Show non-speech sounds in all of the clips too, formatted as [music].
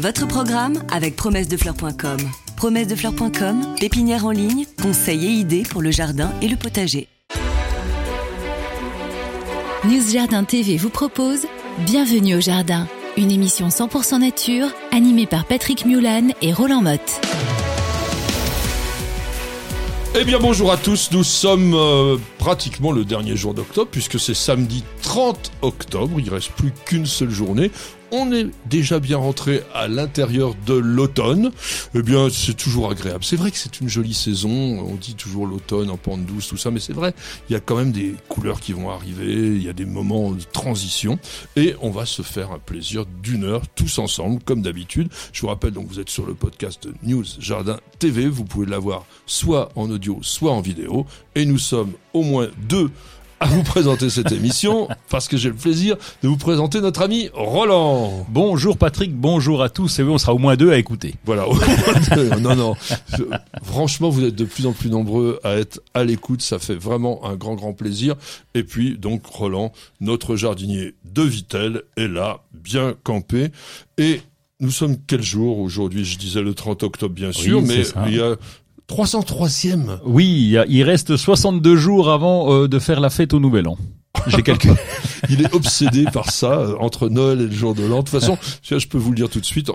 Votre programme avec promessedefleurs.com. Promessedefleurs.com, pépinière en ligne, conseils et idées pour le jardin et le potager. News Jardin TV vous propose Bienvenue au Jardin, une émission 100% nature animée par Patrick Mulan et Roland Motte. Eh bien bonjour à tous, nous sommes euh, pratiquement le dernier jour d'octobre puisque c'est samedi 30 octobre, il reste plus qu'une seule journée on est déjà bien rentré à l'intérieur de l'automne. Eh bien, c'est toujours agréable. C'est vrai que c'est une jolie saison. On dit toujours l'automne en pente douce, tout ça, mais c'est vrai. Il y a quand même des couleurs qui vont arriver. Il y a des moments de transition et on va se faire un plaisir d'une heure tous ensemble, comme d'habitude. Je vous rappelle donc, vous êtes sur le podcast News Jardin TV. Vous pouvez l'avoir soit en audio, soit en vidéo. Et nous sommes au moins deux à vous présenter cette émission parce que j'ai le plaisir de vous présenter notre ami Roland. Bonjour Patrick, bonjour à tous et oui, on sera au moins deux à écouter. Voilà. non, non. Franchement, vous êtes de plus en plus nombreux à être à l'écoute. Ça fait vraiment un grand, grand plaisir. Et puis, donc, Roland, notre jardinier de Vitel est là, bien campé. Et nous sommes quel jour aujourd'hui? Je disais le 30 octobre, bien sûr, mais il y a 303e. Oui, il reste 62 jours avant euh, de faire la fête au Nouvel An. J'ai calculé. [laughs] il est obsédé par ça euh, entre Noël et le jour de l'an. De toute façon, [laughs] je peux vous le dire tout de suite,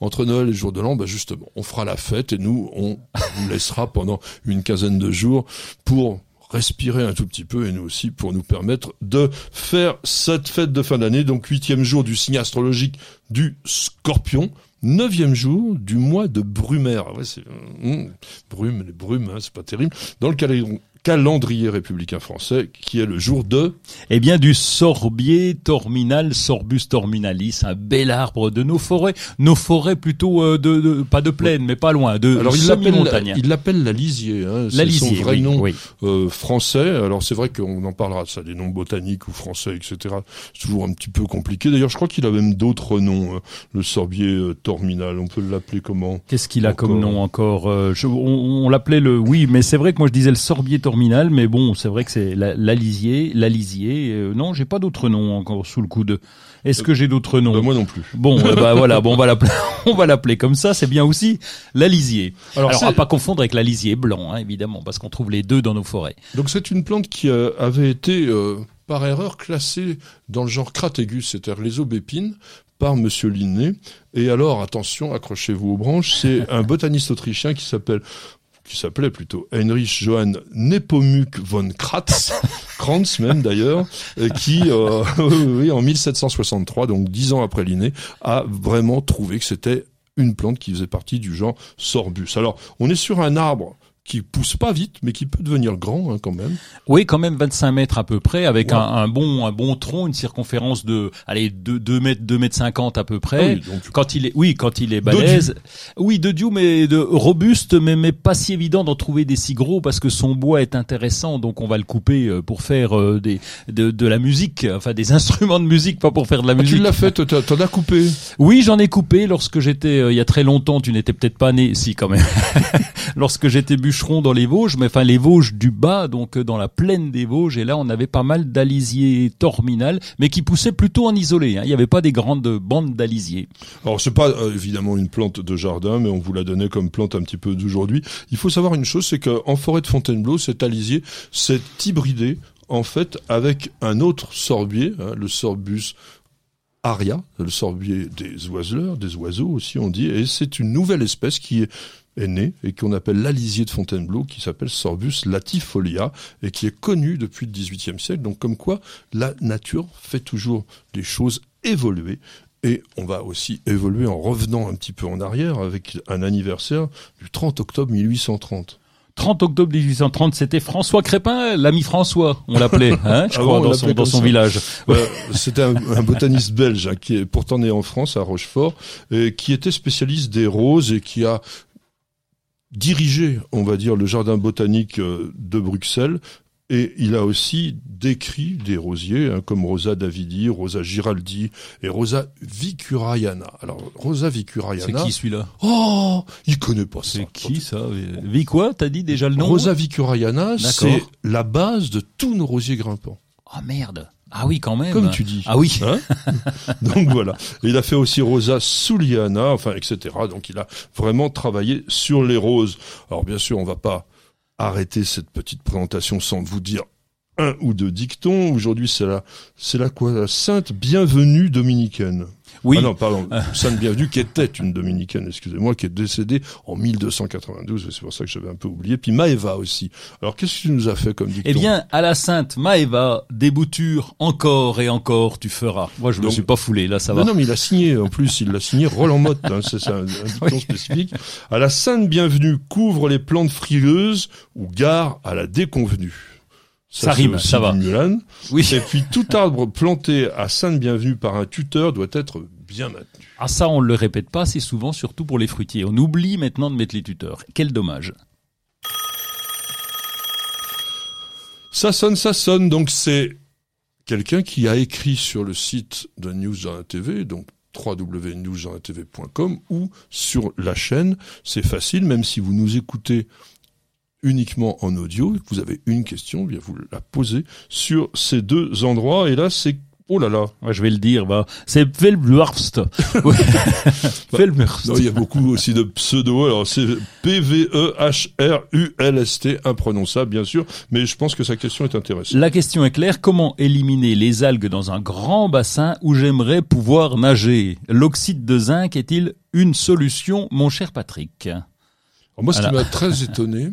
entre Noël et le jour de l'an, bah justement, on fera la fête et nous, on vous laissera pendant une quinzaine de jours pour respirer un tout petit peu et nous aussi pour nous permettre de faire cette fête de fin d'année, donc huitième jour du signe astrologique du Scorpion neuvième jour du mois de Brumaire. Ouais, c'est hum, brume, les brumes, hein, c'est pas terrible. Dans le calendrier, calendrier républicain français, qui est le jour de Eh bien, du sorbier torminal, Sorbus torminalis, un bel arbre de nos forêts, nos forêts plutôt euh, de, pas de plaine, mais pas loin, de Alors il l'appelle, il l'appelle la lisier, hein, la lisier, son vrai oui, nom oui. Euh, français. Alors c'est vrai qu'on en parlera de ça, des noms botaniques ou français, etc. C'est toujours un petit peu compliqué. D'ailleurs, je crois qu'il a même d'autres noms. Hein. Le sorbier euh, torminal, on peut l'appeler comment Qu'est-ce qu'il a comme nom encore euh, je, On, on l'appelait le, oui, mais c'est vrai que moi je disais le sorbier terminal, mais bon, c'est vrai que c'est l'alisier, l'alisier. Euh, non, j'ai pas d'autres noms encore sous le coude. Est-ce que j'ai d'autres noms? Bah, moi non plus. Bon, [laughs] euh, bah voilà, bon, on va l'appeler, [laughs] on va l'appeler comme ça. C'est bien aussi l'alisier. Alors, Alors, à pas confondre avec l'alisier blanc, hein, évidemment, parce qu'on trouve les deux dans nos forêts. Donc c'est une plante qui euh, avait été euh, par erreur classée dans le genre Cratégus, c'est-à-dire les aubépines, par Monsieur Linné. Et alors attention, accrochez-vous aux branches, c'est un botaniste autrichien qui s'appelle qui s'appelait plutôt Heinrich Johann Nepomuk von Kratz, [laughs] Kranz même d'ailleurs, qui, euh, [laughs] oui, en 1763, donc dix ans après Linné, a vraiment trouvé que c'était une plante qui faisait partie du genre Sorbus. Alors, on est sur un arbre qui pousse pas vite, mais qui peut devenir grand hein, quand même. Oui, quand même 25 mètres à peu près, avec Ouais. un, un bon, un bon tronc, une circonférence de, allez, 2, 2 mètres, 2 mètres 50 à peu près. Ah oui, donc- Quand il est, oui, quand il est balèze. Oui, de diou, mais de robuste, mais, mais pas si évident d'en trouver des si gros parce que son bois est intéressant, donc on va le couper euh, pour faire euh, des, de, de la musique, enfin des [laughs] instruments de musique, pas pour faire de la Ah, tu musique. l'as fait, t'en as coupé. Oui, j'en ai coupé lorsque j'étais, euh, il y a très longtemps, tu n'étais peut-être pas né, si quand même. [laughs] lorsque j'étais bûcheron dans les Vosges, mais enfin les Vosges du bas, donc euh, dans la plaine des Vosges, et là on avait pas mal d'alisiers torminales, mais qui poussaient plutôt en isolé. hein. Il n'y avait pas des grandes bandes d'alisiers. Alors c'est pas euh, évidemment une plante de jardin, mais on vous la donnait comme plante un petit peu d'aujourd'hui. Il faut savoir une chose, c'est qu'en forêt de Fontainebleau, cet alisier s'est hybridé en fait avec un autre sorbier, hein, le sorbus aria, le sorbier des oiseleurs, des oiseaux aussi on dit, et c'est une nouvelle espèce qui est est née et qu'on appelle l'alisier de Fontainebleau, qui s'appelle Sorbus latifolia et qui est connu depuis le XVIIIe siècle. Donc comme quoi la nature fait toujours des choses évoluer et on va aussi évoluer en revenant un petit peu en arrière avec un anniversaire du 30 octobre 1830. 30 octobre 1830, c'était François Crépin, l'ami François, on l'appelait, [laughs] hein, je Ah crois, bon, dans son, dans village. Euh, C'était un, un botaniste belge hein, qui est pourtant né en France, à Rochefort, et qui était spécialiste des roses et qui a dirigé, on va dire, le jardin botanique euh, de Bruxelles. Et il a aussi décrit des rosiers hein, comme Rosa davidi, Rosa giraldi et Rosa vicuraiana. Alors Rosa C'est vicuraiana, qui celui-là? Oh, il connaît pas ça. C'est qui ça? Vie quoi T'as dit déjà le nom? Rosa vicuraiana, D'accord. c'est la base de tous nos rosiers grimpants. Ah merde Ah oui, quand même. Comme tu dis. Ah oui. Hein [laughs] donc voilà. Et il a fait aussi Rosa Souliana, enfin, etc. Donc il a vraiment travaillé sur les roses. Alors bien sûr, on va pas arrêter cette petite présentation sans vous dire un ou deux dictons. Aujourd'hui, c'est la, c'est la quoi, la Sainte Bienvenue dominicaine. Oui. Ah non, pardon, Sainte Bienvenue qui était une dominicaine, excusez-moi, qui est décédée en 1292, c'est pour ça que j'avais un peu oublié. Puis Maeva aussi. Alors qu'est-ce que tu nous as fait comme dicton? Eh bien, à la Sainte Maëva, des boutures encore et encore tu feras. Moi, je me Donc- suis pas foulé, là, ça non, va. non, mais il a signé, en plus, il l'a signé Roland Motte, hein, c'est un [laughs] dicton spécifique. À la Sainte Bienvenue, couvre les plantes frileuses ou gare à la déconvenue. Ça c'est rime, ça va. Mulan. Oui. Et puis, tout arbre planté à Sainte Bienvenue par un tuteur doit être bien maintenu. Ah ça, on le répète pas assez souvent, surtout pour les fruitiers. On oublie maintenant de mettre les tuteurs. Quel dommage. Ça sonne, ça sonne. Donc c'est quelqu'un qui a écrit sur le site de News dans la TV, donc www.newsdanslatv.com ou sur la chaîne. C'est facile, même si vous nous écoutez uniquement en audio, vous avez une question, bien vous la posez sur ces deux endroits. Et là, c'est oh là là. Ouais, je vais le dire, [laughs] bah, c'est Velblurst. Ouais. Velblurst. Il y a beaucoup aussi de pseudo. Alors c'est E P-V-E-H-R-U-L-S-T, imprononçable bien sûr, mais je pense que sa question est intéressante. La question est claire, comment éliminer les algues dans un grand bassin où j'aimerais pouvoir nager? L'oxyde de zinc est-il une solution, mon cher Patrick? Alors moi, ce qui m'a très étonné,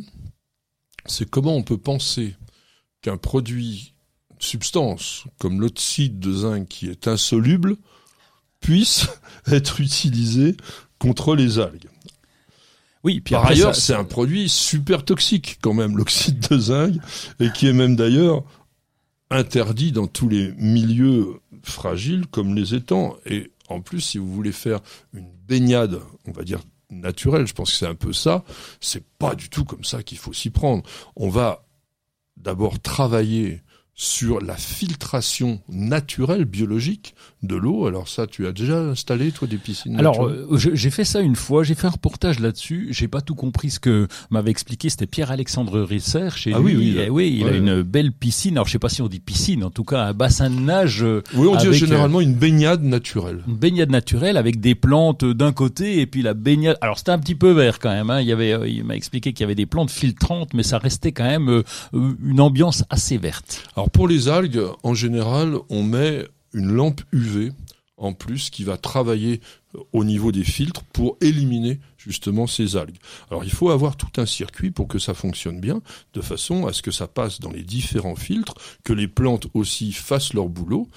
c'est comment on peut penser qu'un produit, une substance, comme l'oxyde de zinc qui est insoluble, puisse [laughs] être utilisé contre les algues. Oui, puis Par après, ailleurs, c'est un produit super toxique quand même, l'oxyde de zinc, et qui est même d'ailleurs interdit dans tous les milieux fragiles comme les étangs. Et en plus, si vous voulez faire une baignade, on va dire naturelle, je pense que c'est un peu ça, c'est pas du tout comme ça qu'il faut s'y prendre. On va d'abord travailler sur la filtration naturelle biologique de l'eau. Alors ça, tu as déjà installé toi des piscines Alors, euh, j'ai fait ça une fois, j'ai fait un reportage là-dessus, j'ai pas tout compris ce que m'avait expliqué, c'était Pierre-Alexandre Risser chez Ah lui. oui, oui, Eh oui, il a ouais. une belle piscine, alors je sais pas si on dit piscine, en tout cas un bassin de nage, euh, oui, on dit généralement une baignade naturelle. une baignade naturelle avec des plantes d'un côté et puis la baignade. Alors c'était un petit peu vert quand même. Hein. Il y avait, euh, il m'a expliqué qu'il y avait des plantes filtrantes, mais ça restait quand même euh, euh, une ambiance assez verte. Alors pour les algues, en général, on met une lampe UV en plus qui va travailler euh, au niveau des filtres pour éliminer justement ces algues. Alors il faut avoir tout un circuit pour que ça fonctionne bien, de façon à ce que ça passe dans les différents filtres, que les plantes aussi fassent leur boulot.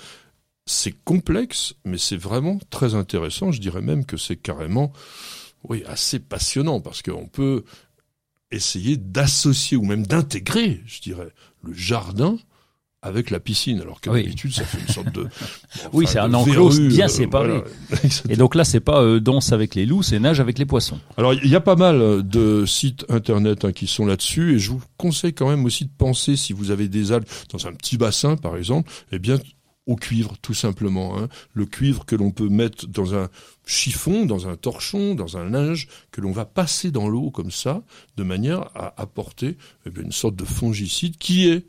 C'est complexe, mais c'est vraiment très intéressant. Je dirais même que c'est carrément, oui, assez passionnant parce qu'on peut essayer d'associer ou même d'intégrer, je dirais, le jardin avec la piscine, alors qu'à Oui. d'habitude ça fait une sorte de [laughs] Oui, c'est un enclos bien euh, séparé. voilà. Et donc là, c'est pas euh, danse avec les loups, c'est nage avec les poissons. Alors il y a pas mal de sites internet hein, qui sont là-dessus et je vous conseille quand même aussi de penser si vous avez des algues dans un petit bassin par exemple, eh bien au cuivre tout simplement. hein. Le cuivre que l'on peut mettre dans un chiffon, dans un torchon, dans un linge que l'on va passer dans l'eau comme ça, de manière à apporter eh bien, une sorte de fongicide qui est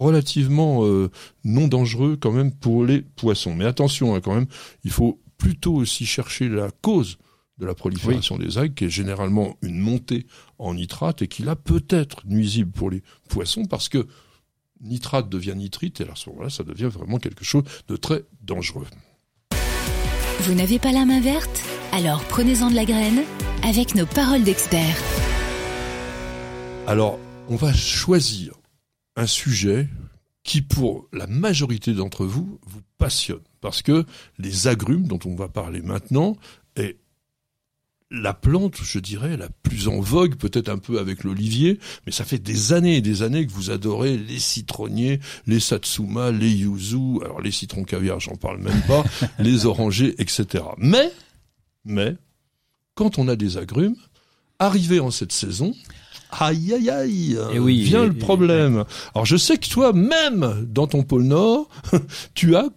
relativement euh, non dangereux quand même pour les poissons. Mais attention hein, quand même, il faut plutôt aussi chercher la cause de la prolifération des algues, qui est généralement une montée en nitrate et qui là peut être nuisible pour les poissons parce que nitrate devient nitrite et à ce moment-là, ça devient vraiment quelque chose de très dangereux. Vous n'avez pas la main verte? Alors prenez-en de la graine avec nos paroles d'experts. Alors, on va choisir un sujet qui, pour la majorité d'entre vous, vous passionne. Parce que les agrumes dont on va parler maintenant est la plante, je dirais, la plus en vogue, peut-être un peu avec l'olivier, mais ça fait des années et des années que vous adorez les citronniers, les satsuma, les yuzu, alors les citrons caviar, j'en parle même pas, [laughs] les orangers, etc. Mais, mais, quand on a des agrumes, arrivé en cette saison, aïe aïe aïe, Eh oui, vient et- le problème. Alors je sais que toi, même dans ton pôle Nord, [laughs] tu as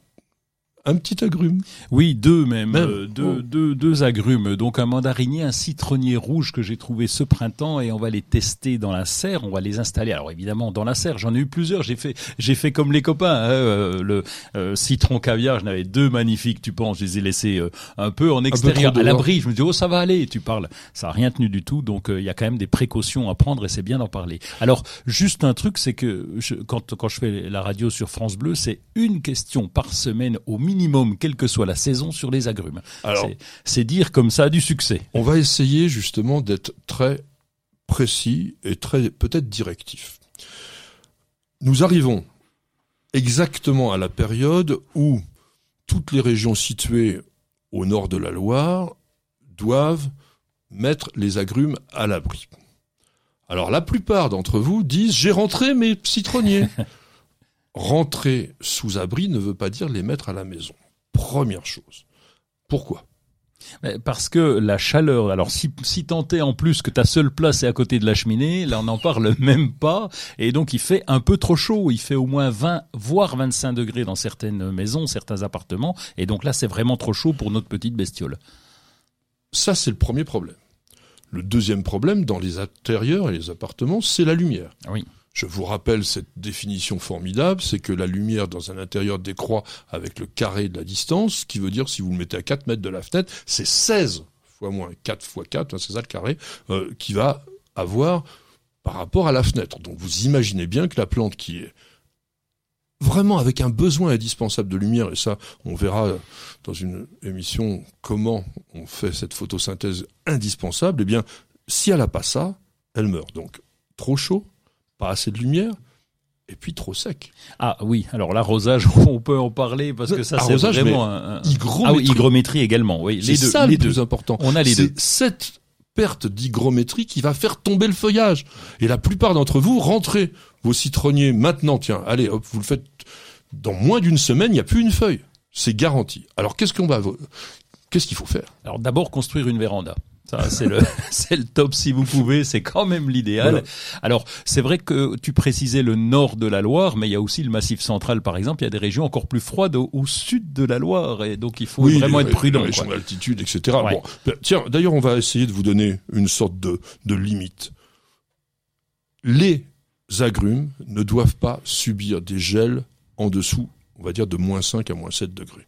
un petit agrume. Oui, deux même, Même. euh, deux, Oh. deux, deux agrumes. Donc un mandarinier, un citronnier rouge que j'ai trouvé ce printemps et on va les tester dans la serre. On va les installer. Alors évidemment dans la serre, j'en ai eu plusieurs. J'ai fait, j'ai fait comme les copains. hein, euh, le euh, citron caviar, j'en avais deux magnifiques. Tu penses, je les ai laissés euh, un peu en extérieur, à l'abri. Je me dis oh ça va aller. Tu parles, ça a rien tenu du tout. Donc euh, il y a quand même des précautions à prendre et c'est bien d'en parler. Alors juste un truc, c'est que je, quand quand je fais la radio sur France Bleu, c'est une question par semaine au minimum, quelle que soit la saison, sur les agrumes. Alors, C'est dire comme ça du succès. on va essayer justement d'être très précis et très peut-être directif. Nous arrivons exactement à la période où toutes les régions situées au nord de la Loire doivent mettre les agrumes à l'abri. Alors la plupart d'entre vous disent j'ai rentré mes citronniers. [laughs] Rentrer sous abri ne veut pas dire les mettre à la maison. Première chose. Pourquoi? Parce que la chaleur, alors si, si tant est en plus que ta seule place est à côté de la cheminée, là on n'en parle [laughs] même pas, et donc il fait un peu trop chaud, il fait au moins 20, voire 25 degrés dans certaines maisons, certains appartements, et donc là c'est vraiment trop chaud pour notre petite bestiole. Ça, c'est le premier problème. Le deuxième problème dans les intérieurs et les appartements, c'est la lumière. Oui. Je vous rappelle cette définition formidable, c'est que la lumière dans un intérieur décroît avec le carré de la distance, ce qui veut dire si vous le mettez à 4 mètres de la fenêtre, c'est 16 fois moins 4 fois 4, hein, c'est ça le carré, euh, qui va avoir par rapport à la fenêtre. Donc vous imaginez bien que la plante qui est vraiment avec un besoin indispensable de lumière, et ça on verra dans une émission comment on fait cette photosynthèse indispensable, eh bien si elle n'a pas ça, elle meurt. Donc trop chaud, pas assez de lumière, et puis trop sec. Ah oui, alors l'arrosage, [laughs] on peut en parler parce que ça c'est vraiment un, un- Hygrométrie. Ah oui, hygrométrie également, oui, les C'est deux, ça les le deux. plus important. On a les deux. Cette perte d'hygrométrie qui va faire tomber le feuillage. Et la plupart d'entre vous, rentrez vos citronniers maintenant, tiens, allez, hop, vous le faites dans moins d'une semaine, il n'y a plus une feuille. C'est garanti. Alors qu'est-ce qu'on va, qu'est-ce qu'il faut faire? Alors d'abord construire une véranda. Ça c'est le [laughs] c'est le top si vous pouvez, c'est quand même l'idéal. Voilà. Alors c'est vrai que tu précisais le nord de la Loire, mais il y a aussi le Massif central par exemple. Il y a des régions encore plus froides au, au sud de la Loire et donc il faut vraiment les- être prudent. Les d'altitude, etc. Ouais. Bon, tiens, d'ailleurs, on va essayer de vous donner une sorte de, de limite. Les agrumes ne doivent pas subir des gels en dessous, on va dire, de moins 5 à moins 7 degrés.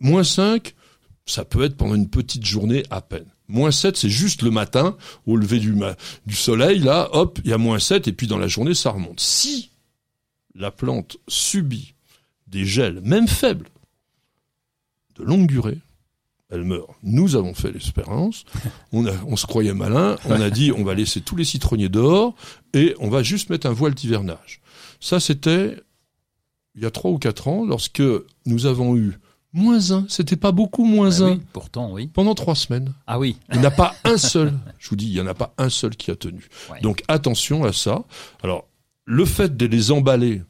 Moins 5, ça peut être pendant une petite journée à peine. Moins 7, c'est juste le matin, au lever du, ma- du soleil, là, hop, il y a moins 7, et puis dans la journée, ça remonte. Si la plante subit des gels, même faibles, de longue durée, elle meurt. Nous avons fait [laughs] on, a, on se croyait malin, on a dit on va laisser tous les citronniers dehors et on va juste mettre un voile d'hivernage. Ça, c'était il y a trois ou quatre ans, lorsque nous avons eu moins un, c'était pas beaucoup moins Bah un, oui, pourtant oui. pendant trois semaines. Ah oui. Il n'y en a pas un seul, [laughs] je vous dis, il n'y en a pas un seul qui a tenu. Ouais. Donc attention à ça. Alors, le fait de les emballer,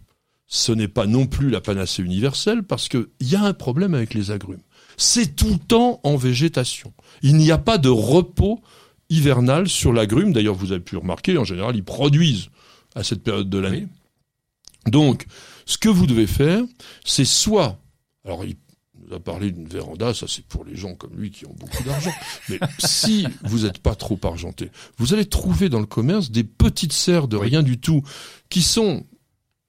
ce n'est pas non plus la panacée universelle parce que il y a un problème avec les agrumes. C'est tout le temps en végétation. Il n'y a pas de repos hivernal sur l'agrume. D'ailleurs, vous avez pu remarquer, en général, ils produisent à cette période de l'année. Donc, ce que vous devez faire, c'est soit, alors il a parlé d'une véranda, ça c'est pour les gens comme lui qui ont beaucoup d'argent, mais si vous n'êtes pas trop argenté, vous allez trouver dans le commerce des petites serres de Oui. rien du tout, qui sont,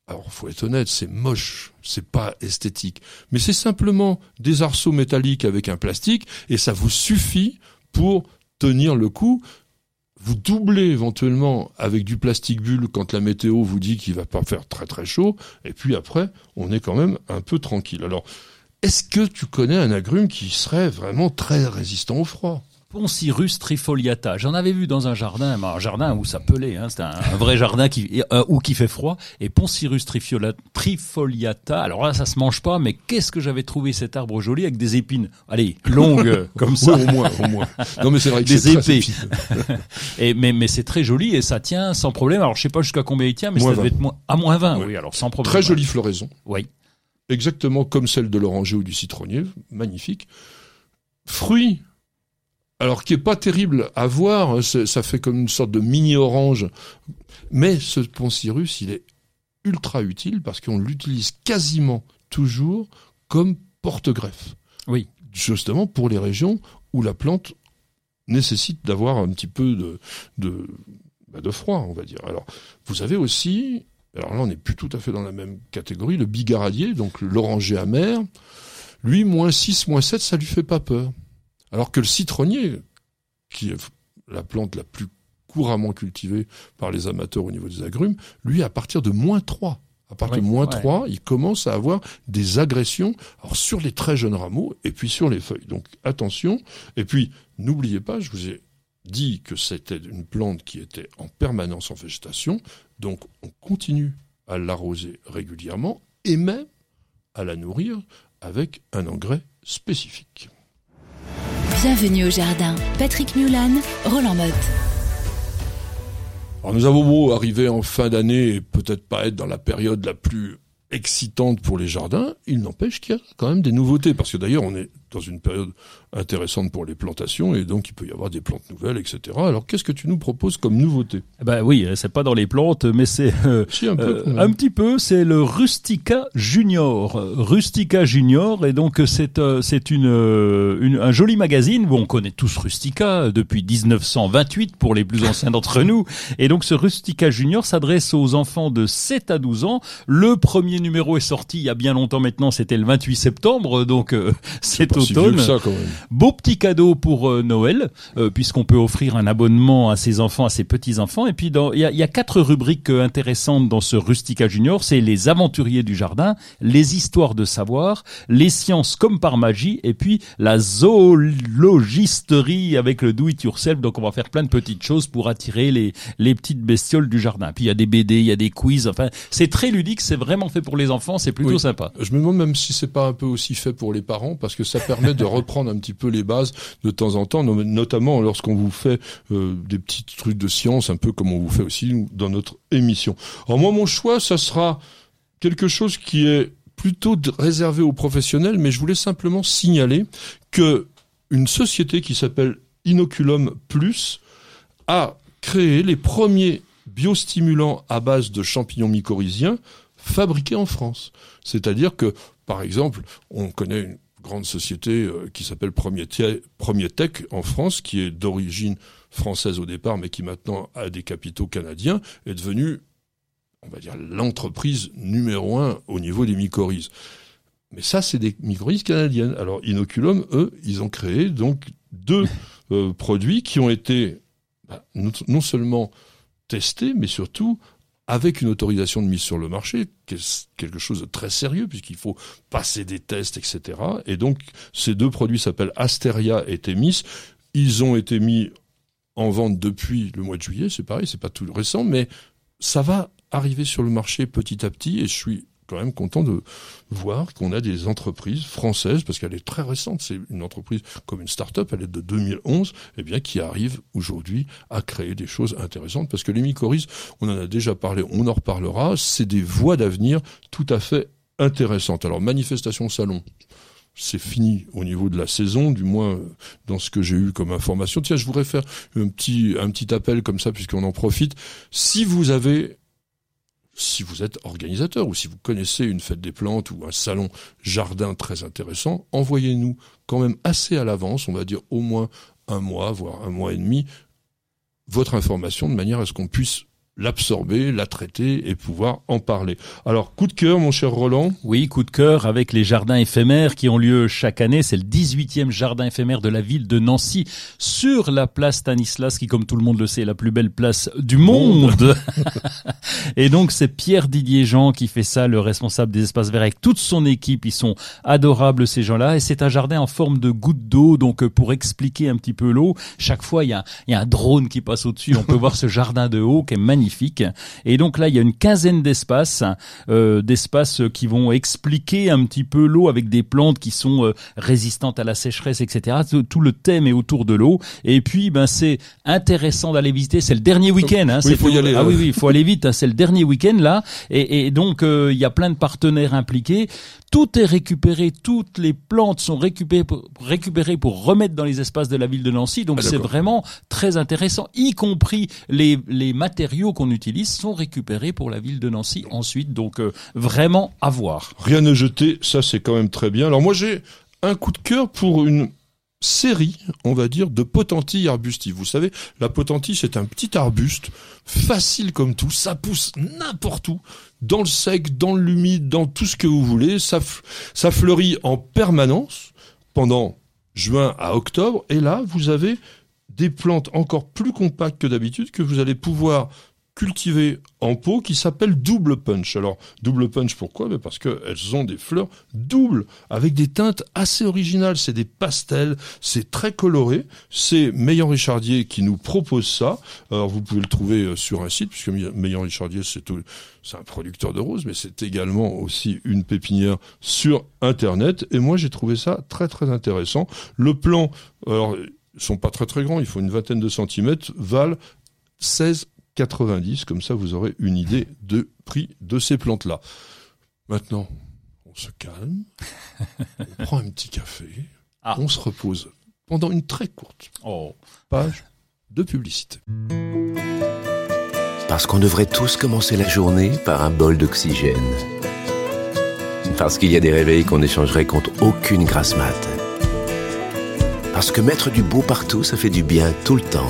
alors faut être honnête, c'est moche, c'est pas esthétique, mais c'est simplement des arceaux métalliques avec un plastique, et ça vous suffit pour tenir le coup. Vous doublez éventuellement avec du plastique bulle quand la météo vous dit qu'il va pas faire très très chaud, et puis après, on est quand même un peu tranquille. Alors, est-ce que tu connais un agrume qui serait vraiment très résistant au froid? Poncirus trifoliata. J'en avais vu dans un jardin, un jardin où ça pelait, hein, c'est un, un vrai jardin qui euh, où qui fait froid. Et Poncirus trifoliata. Alors là, ça se mange pas, mais qu'est-ce que j'avais trouvé cet arbre joli avec des épines? Allez, longues [laughs] comme ça. Au moins, au moins. Non, mais c'est vrai que Des très épées. [laughs] Et mais mais c'est très joli et ça tient sans problème. Alors je sais pas jusqu'à combien il tient, mais Moins ça devait 20. être moins à moins 20. Ouais. Oui, alors sans problème. Très jolie floraison. Oui. Exactement comme celle de l'oranger ou du citronnier, magnifique. Fruit, alors qui est pas terrible à voir, hein, ça fait comme une sorte de mini orange, mais ce poncirus, il est ultra utile parce qu'on l'utilise quasiment toujours comme porte-greffe. Oui. Justement pour les régions où la plante nécessite d'avoir un petit peu de, de, bah, de froid, on va dire. Alors, vous avez aussi, alors là on n'est plus tout à fait dans la même catégorie, le bigaradier, donc l'oranger amer. Lui, moins 6, moins 7, ça lui fait pas peur. Alors que le citronnier, qui est la plante la plus couramment cultivée par les amateurs au niveau des agrumes, lui, à partir de moins 3. À partir de moins 3, il commence à avoir des agressions alors sur les très jeunes rameaux et puis sur les feuilles. Donc attention. Et puis, n'oubliez pas, je vous ai dit que c'était une plante qui était en permanence en végétation. Donc on continue à l'arroser régulièrement et même à la nourrir avec un engrais spécifique. Bienvenue au jardin. Patrick Mulan, Roland Motte. Alors nous avons beau arriver en fin d'année et peut-être pas être dans la période la plus excitante pour les jardins, il n'empêche qu'il y a quand même des nouveautés, parce que d'ailleurs on est dans une période intéressante pour les plantations et donc il peut y avoir des plantes nouvelles, etc. Alors qu'est-ce que tu nous proposes comme nouveauté? Ben oui, c'est pas dans les plantes, mais c'est euh, [laughs] un, euh, un petit peu. C'est le Rustica Junior, Rustica Junior, et donc c'est euh, c'est une, une, un joli magazine où on connaît tous Rustica depuis 1928 pour les plus anciens d'entre [laughs] nous, et donc ce Rustica Junior s'adresse aux enfants de 7 à 12 ans. Le premier numéro est sorti il y a bien longtemps maintenant, c'était le 28 septembre, donc [laughs] c'est automne. Ça, quand même. Beau petit cadeau pour euh, Noël, euh, puisqu'on peut offrir un abonnement à ses enfants, à ses petits-enfants. Et puis, il y a, y a, quatre rubriques euh, intéressantes dans ce Rustica Junior. C'est les aventuriers du jardin, les histoires de savoir, les sciences comme par magie, et puis la zoologisterie avec le do-it-yourself. Donc, on va faire plein de petites choses pour attirer les, les petites bestioles du jardin. Puis, il y a des BD, il y a des quiz. Enfin, c'est très ludique, c'est vraiment fait pour les enfants, c'est plutôt sympa. Je me demande même si c'est pas un peu aussi fait pour les parents, parce que ça permet de reprendre un petit peu les bases de temps en temps, notamment lorsqu'on vous fait euh, des petits trucs de science, un peu comme on vous fait aussi dans notre émission. Alors moi, mon choix, ça sera quelque chose qui est plutôt réservé aux professionnels, mais je voulais simplement signaler que une société qui s'appelle Inoculum Plus a créé les premiers biostimulants à base de champignons mycorhiziens fabriqués en France. C'est-à-dire que, par exemple, on connaît une grande société euh, qui s'appelle Premier, Tech en France, qui est d'origine française au départ, mais qui maintenant a des capitaux canadiens, est devenue, on va dire, l'entreprise numéro un au niveau des mycorhizes. Mais ça, c'est des mycorhizes canadiennes. Alors, Inoculum, eux, ils ont créé donc deux euh, produits qui ont été bah, non seulement testés, mais surtout avec une autorisation de mise sur le marché, quelque chose de très sérieux, puisqu'il faut passer des tests, etc. Et donc, ces deux produits s'appellent Asteria et Temis. Ils ont été mis en vente depuis le mois de juillet, c'est pareil, c'est pas tout récent, mais ça va arriver sur le marché petit à petit, et je suis quand même content de voir qu'on a des entreprises françaises, parce qu'elle est très récente, c'est une entreprise comme une start-up, elle est de 2011, eh bien, qui arrive aujourd'hui à créer des choses intéressantes, parce que les mycorhizes, on en a déjà parlé, on en reparlera, c'est des voies d'avenir tout à fait intéressantes. Alors, manifestation salon, c'est fini au niveau de la saison, du moins dans ce que j'ai eu comme information. Tiens, je voudrais faire un petit, un petit appel comme ça, puisqu'on en profite. Si vous avez si vous êtes organisateur ou si vous connaissez une fête des plantes ou un salon jardin très intéressant, envoyez-nous quand même assez à l'avance, on va dire au moins un mois, voire un mois et demi, votre information de manière à ce qu'on puisse l'absorber, la traiter et pouvoir en parler. Alors, coup de cœur, mon cher Roland Oui, coup de cœur avec les jardins éphémères qui ont lieu chaque année. C'est le 18e jardin éphémère de la ville de Nancy sur la place Stanislas, qui, comme tout le monde le sait, est la plus belle place du monde. [laughs] et donc, c'est Pierre Didier Jean qui fait ça, le responsable des espaces verts avec toute son équipe. Ils sont adorables, ces gens-là. Et c'est un jardin en forme de goutte d'eau. Donc, pour expliquer un petit peu l'eau, chaque fois, il y a, il y a un drone qui passe au-dessus. On peut voir ce jardin de haut qui est magnifique magnifique. Et donc là, il y a une quinzaine d'espaces, euh, d'espaces qui vont expliquer un petit peu l'eau avec des plantes qui sont euh, résistantes à la sécheresse, etc. Tout le thème est autour de l'eau. Et puis, ben c'est intéressant d'aller visiter. C'est le dernier week-end. Hein, oui, il faut y aller. Ah oui, oui, il faut aller vite. Hein, c'est le dernier week-end là. Et, et donc, euh, il y a plein de partenaires impliqués tout est récupéré, toutes les plantes sont récupérées pour, récupérées pour remettre dans les espaces de la ville de Nancy. Donc ah, c'est vraiment très intéressant, y compris les, les matériaux qu'on utilise sont récupérés pour la ville de Nancy ensuite. Donc euh, vraiment à voir. Rien ne jeter, ça c'est quand même très bien. Alors moi j'ai un coup de cœur pour une série, on va dire, de potentilles arbustifs. Vous savez, la potentille, c'est un petit arbuste, facile comme tout, ça pousse n'importe où, dans le sec, dans l'humide, dans tout ce que vous voulez, ça fleurit en permanence pendant juin à octobre, et là, vous avez des plantes encore plus compactes que d'habitude que vous allez pouvoir cultivées en pot qui s'appelle double punch. Alors double punch pourquoi? Ben Parce qu'elles ont des fleurs doubles avec des teintes assez originales. C'est des pastels, c'est très coloré. C'est Meillon Richardier qui nous propose ça. Alors vous pouvez le trouver euh, sur un site puisque Meillon Richardier c'est c'est un producteur de roses, mais c'est également aussi une pépinière sur Internet. Et moi, j'ai trouvé ça très très intéressant. Le plan, alors, ils sont pas très très grands, il faut une vingtaine de centimètres, valent 16 90, comme ça vous aurez une idée de prix de ces plantes-là. Maintenant, on se calme, [laughs] on prend un petit café, ah. on se repose pendant une très courte oh. page de publicité. Parce qu'on devrait tous commencer la journée par un bol d'oxygène. Parce qu'il y a des réveils qu'on échangerait contre aucune grasse mat. Parce que mettre du beau partout, ça fait du bien tout le temps.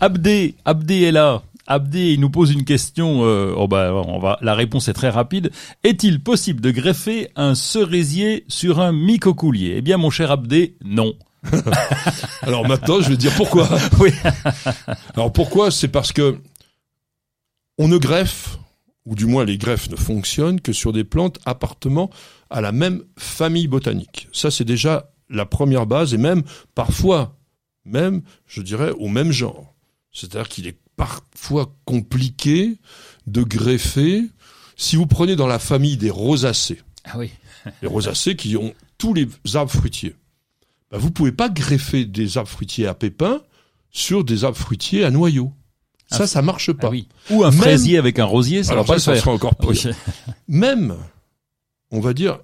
Abdé, Abdé est là. Abdé, il nous pose une question. Euh, oh bah, on va. La réponse est très rapide. Est-il possible de greffer un cerisier sur un mycocoulier Eh bien, mon cher Abdé, non. [laughs] Alors maintenant, je vais dire pourquoi. [laughs] oui. Alors pourquoi? C'est parce que on ne greffe, ou du moins les greffes ne fonctionnent que sur des plantes appartenant à la même famille botanique. Ça, c'est déjà la première base, et même parfois même, je dirais, au même genre. C'est-à-dire qu'il est parfois compliqué de greffer. Si vous prenez dans la famille des rosacées, ah oui. les rosacées qui ont tous les arbres fruitiers, bah vous pouvez pas greffer des arbres fruitiers à pépins sur des arbres fruitiers à noyaux. Ça, ah, ça marche pas. Ah oui. Ou un fraisier avec un rosier, ça va pas ça Sera encore pire. Même, on va dire,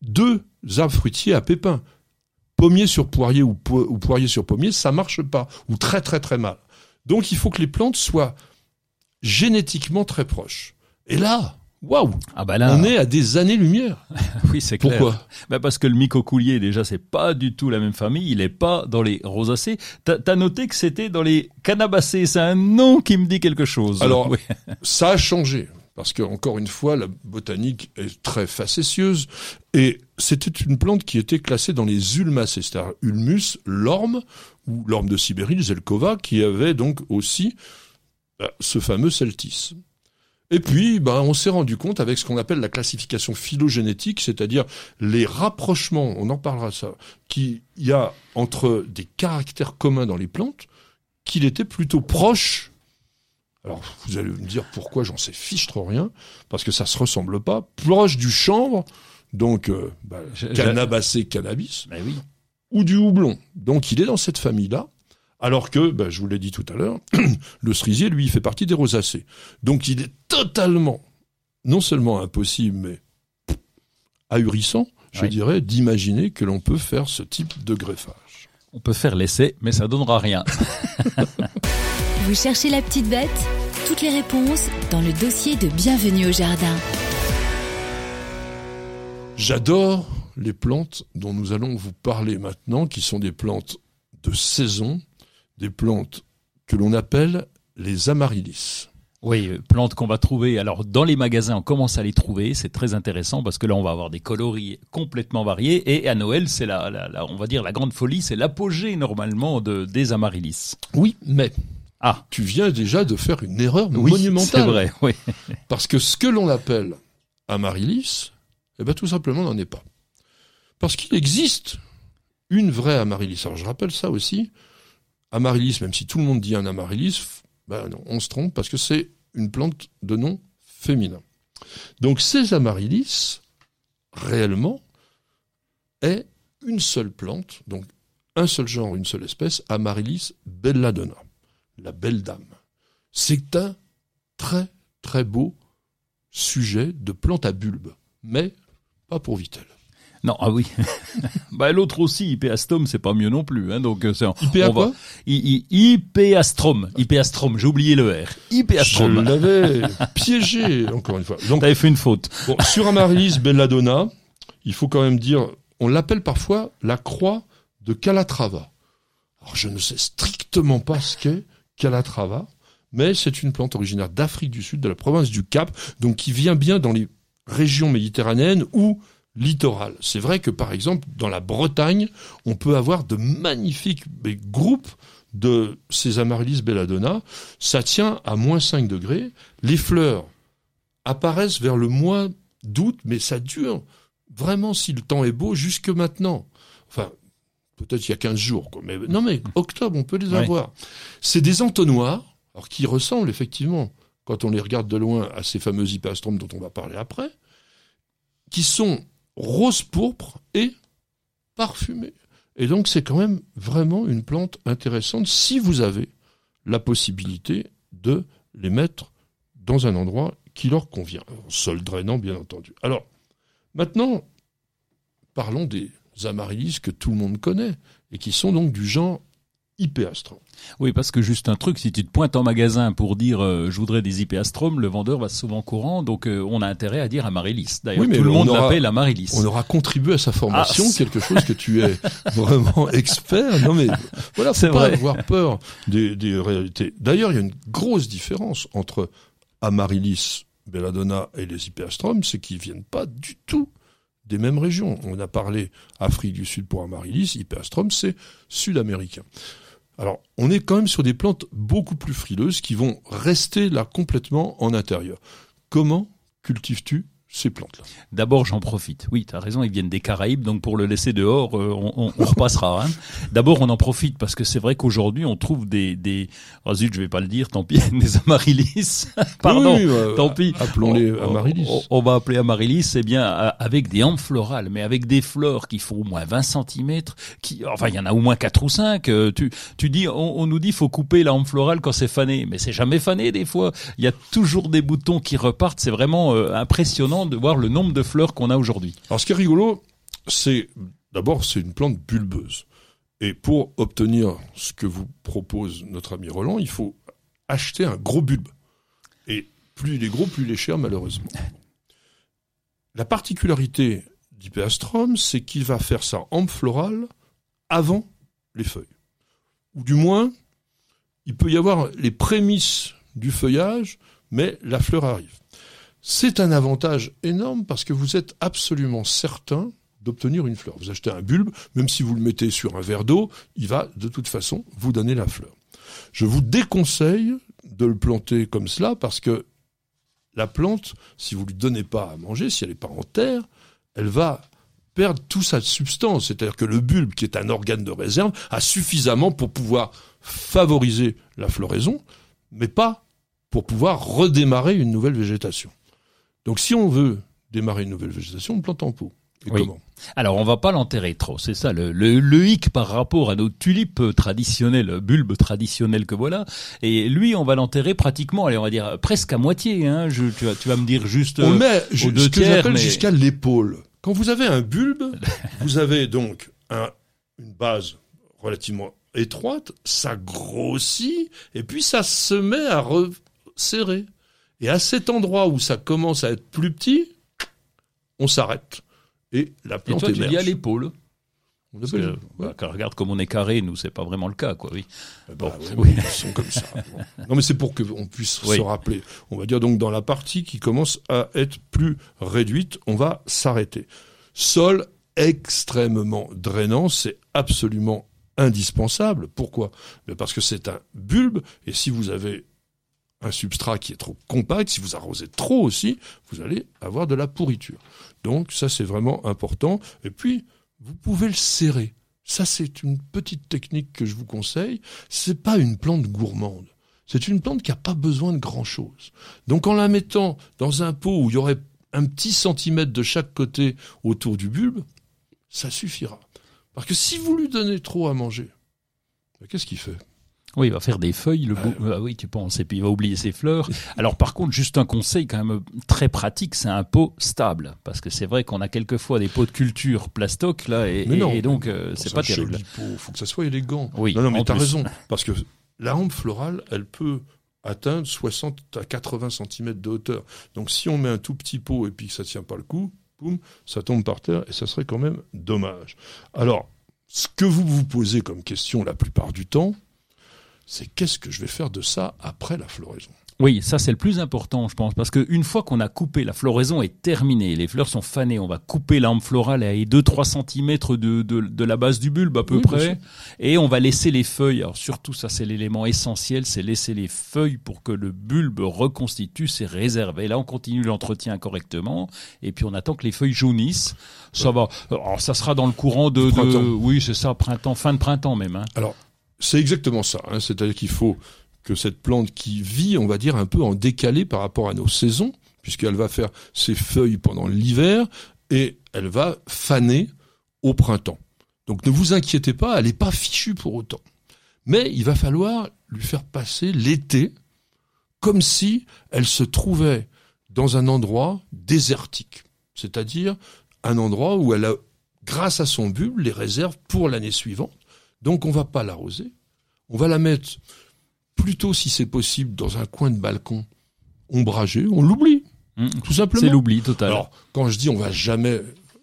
deux arbres fruitiers à pépins pommier sur poirier ou, poirier sur pommier, ça marche pas, ou très très très mal. Donc il faut que les plantes soient génétiquement très proches. Et là, waouh ah bah là, on est à des années-lumière. [laughs] oui, c'est clair. Pourquoi? Bah Parce que le mycocoulier, déjà, c'est pas du tout la même famille. Il est pas dans les rosacées. T'as as noté que c'était dans les cannabacées. C'est un nom qui me dit quelque chose. Alors, [laughs] ça a changé parce que encore une fois, la botanique est très facétieuse et c'était une plante qui était classée dans les ulmacées, c'est-à-dire ulmus, l'orme ou l'orme de Sibérie, le zelkova, qui avait donc aussi bah, ce fameux celtis. Et puis, bah, on s'est rendu compte avec ce qu'on appelle la classification phylogénétique, c'est-à-dire les rapprochements, on en parlera ça, qu'il y a entre des caractères communs dans les plantes, qu'il était plutôt proche alors, vous allez me dire pourquoi j'en sais fiche trop rien, parce que ça se ressemble pas. Proche du chanvre, donc euh, bah, cannabacé, cannabis, bah oui. ou du houblon. Donc, il est dans cette famille-là. Alors que, bah, je vous l'ai dit tout à l'heure, [clears throat] le cerisier, lui, il fait partie des rosacées. Donc, il est totalement, non seulement impossible, mais ahurissant, je dirais, d'imaginer que l'on peut faire ce type de greffage. On peut faire l'essai, mais ça donnera rien. [laughs] Vous cherchez la petite bête? Toutes les réponses dans le dossier de Bienvenue au Jardin. J'adore les plantes dont nous allons vous parler maintenant, qui sont des plantes de saison, des plantes que l'on appelle les amaryllis. Oui, euh, plantes qu'on va trouver. Alors dans les magasins, on commence à les trouver. C'est très intéressant parce que là, on va avoir des coloris complètement variés. Et à Noël, c'est la, la, on va dire la grande folie, c'est l'apogée normalement de, des amaryllis. Oui, mais ah. tu viens déjà de faire une erreur monumentale. C'est vrai, oui. Parce que ce que l'on appelle amaryllis, eh ben tout simplement n'en est pas. Parce qu'il existe une vraie amaryllis. Alors je rappelle ça aussi. amaryllis, même si tout le monde dit un amaryllis, ben on se trompe parce que c'est une plante de nom féminin. Donc ces amaryllis, réellement, est une seule plante, donc un seul genre, une seule espèce, Amaryllis belladonna, la belle dame. C'est un très très beau sujet de plante à bulbe, mais pas pour Vitel. Non, ah oui. [laughs] bah l'autre aussi, Hypeastome, c'est pas mieux non plus. Hein, donc quoi? J'ai oublié le R. Hypeastrom. Je l'avais [laughs] piégé encore une fois. Donc t'avais fait une faute. Bon, sur Amaryllis belladonna, il faut quand même dire, on l'appelle parfois la croix de Calatrava. Alors je ne sais strictement pas ce qu'est Calatrava, mais c'est une plante originaire d'Afrique du Sud, de la province du Cap, donc qui vient bien dans les régions méditerranéennes ou littorales. C'est vrai que par exemple dans la Bretagne, on peut avoir de magnifiques groupes de ces Amaryllis belladonna. Ça tient à moins 5 degrés. Les fleurs apparaissent vers le mois d'août, mais ça dure vraiment si le temps est beau jusque maintenant. Enfin, peut-être il y a 15 jours, quoi. Mais non, mais octobre, on peut les avoir. C'est des entonnoirs, alors qui ressemblent effectivement, quand on les regarde de loin, à ces fameux hypastromes dont on va parler après, qui sont rose pourpre et parfumés. Et donc c'est quand même vraiment une plante intéressante si vous avez la possibilité de les mettre dans un endroit qui leur convient, sol drainant bien entendu. Alors maintenant, parlons des amaryllis que tout le monde connaît et qui sont donc du genre hypéastrum. Oui, parce que juste un truc, si tu te pointes en magasin pour dire euh, je voudrais des hypéastrums, le vendeur va souvent courant, donc euh, on a intérêt à dire amaryllis. D'ailleurs, tout le monde l'appelle amaryllis. On aura contribué à sa formation, ah, quelque chose que tu es [laughs] vraiment expert. Non mais voilà, faut pas avoir peur des, des réalités. D'ailleurs, il y a une grosse différence entre amaryllis belladonna et les hypéastrums, c'est qu'ils viennent pas du tout des mêmes régions. On a parlé Afrique du Sud pour Amaryllis, Hypeastrum, c'est sud-américain. Alors, on est quand même sur des plantes beaucoup plus frileuses qui vont rester là complètement en intérieur. Comment cultives-tu D'abord, j'en profite. Oui, tu as raison, ils viennent des Caraïbes, donc pour le laisser dehors, euh, on, on, repassera. Hein. D'abord, on en profite parce que c'est vrai qu'aujourd'hui, on trouve des... des... Oh zut, je vais pas le dire, tant pis, [laughs] des amaryllis. Pardon, euh, tant pis. Appelons-les amaryllis. On, va appeler amaryllis, c'est bien avec des hampes florales, mais avec des fleurs qui font au moins 20 cm, qui, enfin, il y en a au moins 4 ou 5. Euh, tu, tu dis, on, on nous dit, faut couper la hampe florale quand c'est fané, mais c'est jamais fané des fois. Il y a toujours des boutons qui repartent, c'est vraiment impressionnant de voir le nombre de fleurs qu'on a aujourd'hui. Alors ce qui est rigolo, c'est d'abord c'est une plante bulbeuse. Et pour obtenir ce que vous propose notre ami Roland, il faut acheter un gros bulbe. Et plus il est gros, plus il est cher malheureusement. La particularité d'Hypeastrum, c'est qu'il va faire sa hampe florale avant les feuilles. Ou du moins, il peut y avoir les prémices du feuillage, mais la fleur arrive. C'est un avantage énorme parce que vous êtes absolument certain d'obtenir une fleur. Vous achetez un bulbe, même si vous le mettez sur un verre d'eau, il va de toute façon vous donner la fleur. Je vous déconseille de le planter comme cela parce que la plante, si vous lui donnez pas à manger, si elle n'est pas en terre, elle va perdre toute sa substance. C'est-à-dire que le bulbe, qui est un organe de réserve, a suffisamment pour pouvoir favoriser la floraison, mais pas pour pouvoir redémarrer une nouvelle végétation. Donc si on veut démarrer une nouvelle végétation, on plante en pot. Et comment? Alors on va pas l'enterrer trop, c'est ça le, le, hic par rapport à nos tulipes traditionnelles, bulbes traditionnels que voilà. Et lui, on va l'enterrer pratiquement, allez, on va dire presque à moitié. Hein. Je, tu, vas, tu vas me dire juste. On met ce que j'appelle jusqu'à l'épaule. Quand vous avez un bulbe, [laughs] vous avez donc un, une base relativement étroite, ça grossit et puis ça se met à resserrer. Et à cet endroit où ça commence à être plus petit, on s'arrête. Et la plante et toi, émerge. tu dis à l'épaule. regarde comme on est carré, nous c'est pas vraiment le cas, quoi. Oui. Eh ben, bon, oui, Ils sont comme ça. [laughs] Non, mais c'est pour qu'on puisse se rappeler. On va dire donc dans la partie qui commence à être plus réduite, on va s'arrêter. Sol extrêmement drainant, c'est absolument indispensable. Pourquoi? Ben, Parce que c'est un bulbe, et si vous avez un substrat qui est trop compact, si vous arrosez trop aussi, vous allez avoir de la pourriture. Donc ça c'est vraiment important. Et puis, vous pouvez le serrer. Ça, c'est une petite technique que je vous conseille. C'est pas une plante gourmande. C'est une plante qui n'a pas besoin de grand chose. Donc, en la mettant dans un pot où il y aurait un petit centimètre de chaque côté autour du bulbe, ça suffira. Parce que si vous lui donnez trop à manger, ben, qu'est-ce qu'il fait? Oui, il va faire des feuilles, le beau... ah oui, tu penses, et puis il va oublier ses fleurs. [laughs] Alors par contre, juste un conseil quand même très pratique, c'est un pot stable, parce que c'est vrai qu'on a quelquefois des pots de culture plastoc là, et, et donc euh, c'est pas terrible. Il faut que ça soit élégant. Oui, non, non, mais t'as raison, parce que la rampe florale, elle peut atteindre 60 à 80 cm de hauteur. Donc si on met un tout petit pot et puis que ça tient pas le coup, boum, ça tombe par terre et ça serait quand même dommage. Alors, ce que vous vous posez comme question la plupart du temps, c'est qu'est-ce que je vais faire de ça après la floraison oui, ça c'est le plus important, je pense, parce qu'une fois qu'on a coupé, la floraison est terminée, les fleurs sont fanées, on va couper l'arme florale à 2-3 cm de, de, la base du bulbe à peu près, et on va laisser les feuilles. Alors surtout, ça c'est l'élément essentiel, c'est laisser les feuilles pour que le bulbe reconstitue ses réserves. Et là, on continue l'entretien correctement, et puis on attend que les feuilles jaunissent. Ça va. Alors ça sera dans le courant de, de oui, c'est ça, printemps, fin de printemps même. Hein. Alors c'est exactement ça. Hein. C'est-à-dire qu'il faut que cette plante qui vit, on va dire, un peu en décalé par rapport à nos saisons, puisqu'elle va faire ses feuilles pendant l'hiver et elle va faner au printemps. Donc ne vous inquiétez pas, elle n'est pas fichue pour autant. Mais il va falloir lui faire passer l'été comme si elle se trouvait dans un endroit désertique, c'est-à-dire un endroit où elle a, grâce à son bulbe, les réserves pour l'année suivante. Donc on va pas l'arroser, on va la mettre plutôt si c'est possible dans un coin de balcon ombragé, on l'oublie. Mmh. tout simplement. C'est l'oubli total. Alors, quand je dis on va jamais,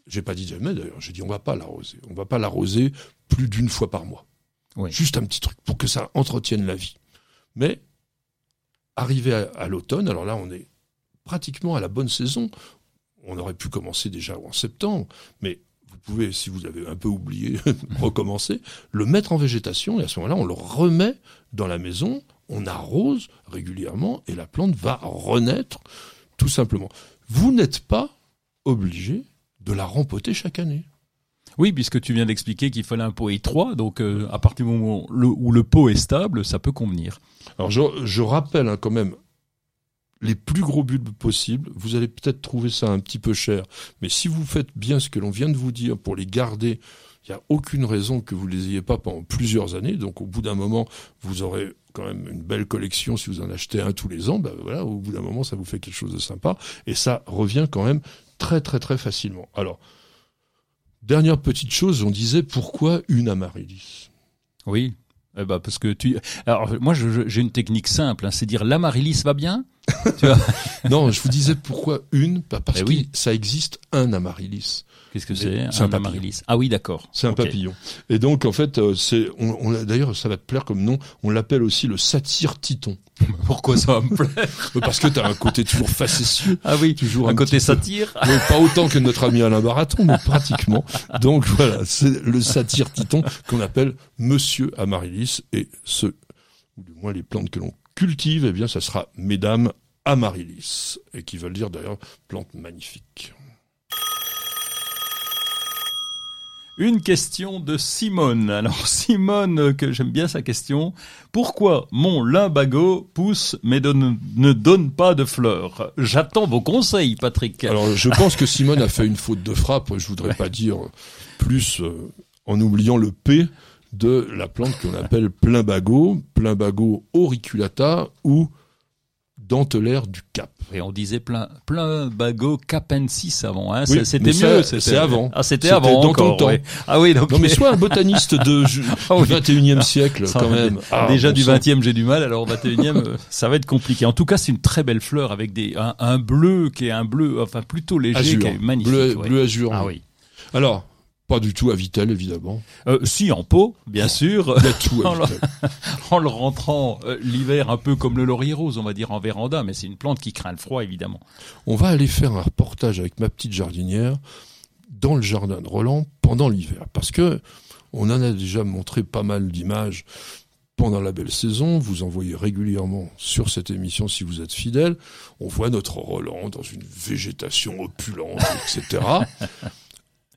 j'ai pas dit jamais d'ailleurs, j'ai dit on va pas l'arroser. On va pas l'arroser plus d'une fois par mois. Juste un petit truc pour que ça entretienne la vie. Mais arrivé à, l'automne, alors là on est pratiquement à la bonne saison. On aurait pu commencer déjà en septembre, mais vous pouvez, si vous avez un peu oublié, [laughs] recommencer, le mettre en végétation et à ce moment-là, on le remet dans la maison, on arrose régulièrement et la plante va renaître tout simplement. Vous n'êtes pas obligé de la rempoter chaque année. Oui, puisque tu viens d'expliquer qu'il fallait un pot étroit, donc euh, à partir du moment où le, pot est stable, ça peut convenir. Alors je, rappelle hein, quand même les plus gros bulbes possibles. Vous allez peut-être trouver ça un petit peu cher, mais si vous faites bien ce que l'on vient de vous dire pour les garder, il n'y a aucune raison que vous ne les ayez pas pendant plusieurs années. Donc au bout d'un moment, vous aurez quand même une belle collection si vous en achetez un tous les ans. Ben voilà, au bout d'un moment, ça vous fait quelque chose de sympa et ça revient quand même très très très facilement. Alors dernière petite chose, on disait pourquoi une amaryllis? Oui. Eh ben parce que tu. Alors moi j'ai une technique simple, hein, c'est dire l'amaryllis va bien? [laughs] tu vois non, je vous disais pourquoi une, parce eh que ça existe un amaryllis. Qu'est-ce que c'est un, amaryllis? Ah oui, d'accord. C'est un papillon. Et donc en fait, euh, c'est, on, on d'ailleurs, ça va te plaire comme nom. On l'appelle aussi le satyre titon. [laughs] Pourquoi ça va me plaire? Parce que tu as un côté toujours facétieux. Ah oui, toujours un, côté satire. pas autant que notre ami Alain Baraton, mais pratiquement. Donc voilà, c'est le satyre titon qu'on appelle Monsieur Amaryllis et ce, ou du moins les plantes que l'on cultive, eh bien, ça sera Mesdames Amaryllis, et qui veulent dire d'ailleurs plante magnifique. Une question de Simone. Alors [laughs] Simone, que j'aime bien sa question. Pourquoi mon limbago pousse mais ne donne pas de fleurs? J'attends vos conseils, Patrick. Alors je [laughs] pense que Simone a fait une faute de frappe. Je voudrais pas dire plus euh, en oubliant le P de la plante qu'on appelle plumbago, plumbago auriculata ou dentelaire du Cap. Et on disait plein, plein bagot capensis avant. Hein. c'était mieux. C'est avant. Ah, c'était avant dans ton temps. Ah oui, donc. Non, mais soit un botaniste de [laughs] ah du 21e siècle, quand même. Ah, déjà du 20e, j'ai du mal. Alors 21e, euh, ça va être compliqué. En tout cas, c'est une très belle fleur avec des un, bleu qui est un bleu, enfin plutôt léger, qui est magnifique. Bleu, bleu azur. Ah oui. Alors, pas du tout à Vitel, évidemment. Euh, si, en pot, bien sûr. Il y a tout à [laughs] [laughs] en, le, rentrant euh, l'hiver un peu comme le laurier rose, on va dire en véranda, mais c'est une plante qui craint le froid, évidemment. On va aller faire un reportage avec ma petite jardinière dans le jardin de Roland pendant l'hiver, parce que on en a déjà montré pas mal d'images pendant la belle saison, vous envoyez régulièrement sur cette émission si vous êtes fidèle, on voit notre Roland dans une végétation opulente, etc. [laughs]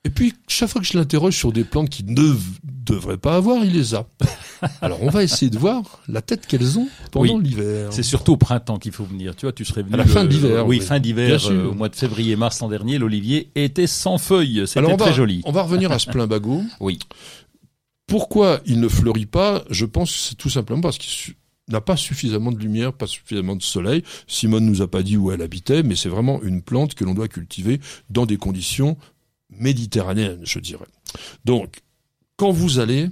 Et puis, chaque fois que je l'interroge sur des plantes qui ne devrait pas avoir, il les a. [laughs] Alors on va essayer de voir la tête qu'elles ont pendant Oui. l'hiver. C'est surtout au printemps qu'il faut venir. Tu vois, tu serais venu À la fin euh, de l'hiver, Oui, oui. fin d'hiver, euh, au mois de février-mars l'an dernier, l'olivier était sans feuilles. C'était très joli. on va revenir à ce plein bagot. [laughs] Oui. Pourquoi il ne fleurit pas? Je pense que c'est tout simplement parce qu'il n'a pas suffisamment de lumière, pas suffisamment de soleil. Simone nous a pas dit où elle habitait, mais c'est vraiment une plante que l'on doit cultiver dans des conditions méditerranéennes, je dirais. Donc, quand vous allez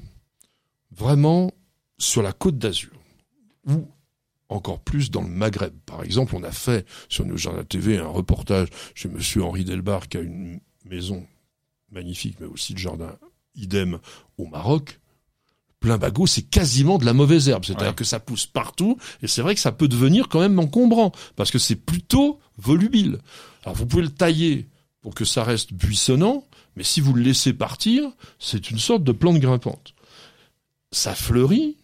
vraiment sur la côte d'Azur, ou encore plus dans le Maghreb, par exemple, on a fait sur nos jardins TV un reportage chez Monsieur Henri Delbar qui a une maison magnifique, mais aussi le jardin idem au Maroc. Plein bagot, c'est quasiment de la mauvaise herbe. C'est-à-dire Ouais. que ça pousse partout, et c'est vrai que ça peut devenir quand même encombrant, parce que c'est plutôt volubile. Alors vous pouvez le tailler pour que ça reste buissonnant, mais si vous le laissez partir, c'est une sorte de plante grimpante. Ça fleurit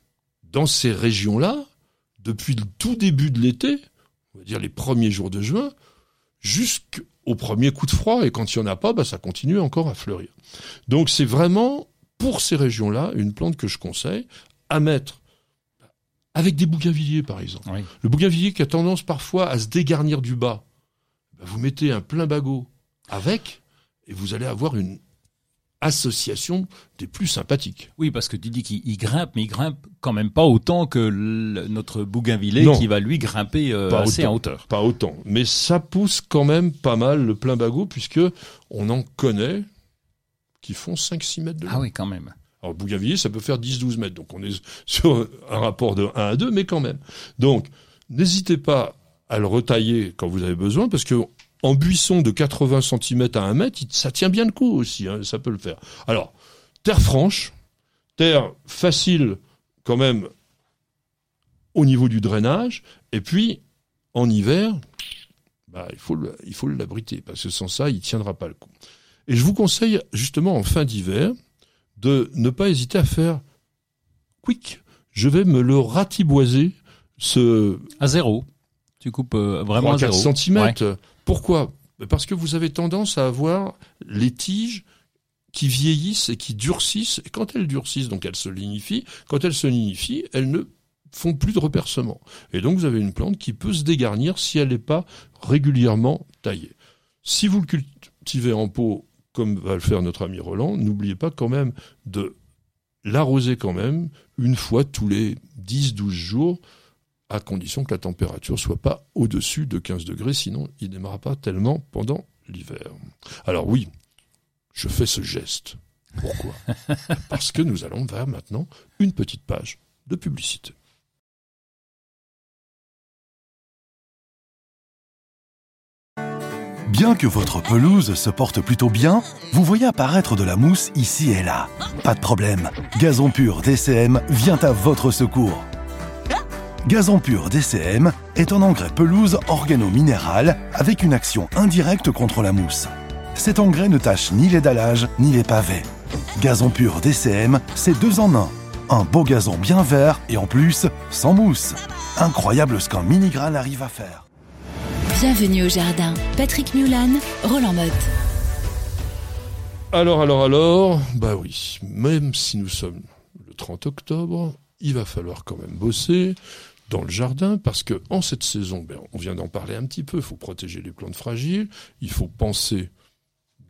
dans ces régions-là depuis le tout début de l'été, on va dire les premiers jours de juin, jusqu'au premier coup de froid, et quand il n'y en a pas, bah, ça continue encore à fleurir. Donc c'est vraiment, pour ces régions-là, une plante que je conseille à mettre avec des bougainvilliers, par exemple. Oui. Le bougainvillier qui a tendance parfois à se dégarnir du bas, bah, vous mettez un plein bagot avec, et vous allez avoir une association des plus sympathiques. Oui, parce que tu dis qu'il il grimpe, mais il grimpe quand même pas autant que le- notre bougainvillier Non. qui va lui grimper euh, Pas assez autant. en hauteur. Pas autant. Mais ça pousse quand même pas mal le plein bagot, puisque on en connaît qui font 5-6 mètres de long. Ah oui, quand même. Alors, le bougainvillier, ça peut faire 10-12 mètres. Donc, on est [laughs] sur un rapport de 1 à 2, mais quand même. Donc, n'hésitez pas à le retailler quand vous avez besoin, parce que en buisson de 80 cm à 1 mètre, ça tient bien le coup aussi, hein, ça peut le faire. Alors, terre franche, terre facile quand même au niveau du drainage, et puis, en hiver, bah, il faut le- il faut l'abriter, parce que sans ça, il tiendra pas le coup. Et je vous conseille, justement, en fin d'hiver, de ne pas hésiter à faire quick. Je vais me le ratiboiser, ce À zéro. Tu coupes euh, vraiment à 3-4 zéro. cm. Ouais. Pourquoi? Parce que vous avez tendance à avoir les tiges qui vieillissent et qui durcissent. Et quand elles durcissent, donc elles se lignifient, quand elles se lignifient, elles ne font plus de repercement. Et donc vous avez une plante qui peut se dégarnir si elle n'est pas régulièrement taillée. Si vous le cultivez en pot, comme va le faire notre ami Roland, n'oubliez pas quand même de l'arroser quand même une fois tous les 10-12 jours, à condition que la température soit pas au-dessus de 15 degrés, sinon il n'aimera pas tellement pendant l'hiver. Alors oui, je fais ce geste. Pourquoi? [laughs] Parce que nous allons vers maintenant une petite page de publicité. Bien que votre pelouse se porte plutôt bien, vous voyez apparaître de la mousse ici et là. Pas de problème, Gazon Pur DCM vient à votre secours. Gazon Pur DCM est un engrais pelouse organo-minéral avec une action indirecte contre la mousse. Cet engrais ne tâche ni les dallages ni les pavés. Gazon Pur DCM, c'est deux en un. Un beau gazon bien vert et en plus, sans mousse. Incroyable ce qu'un mini-grain arrive à faire. Bienvenue au jardin. Patrick Mulan, Roland Motte. Alors, alors, alors, bah oui, même si nous sommes le 30 octobre, il va falloir quand même bosser dans le jardin parce que en cette saison, ben, on vient d'en parler un petit peu, il faut protéger les plantes fragiles, il faut penser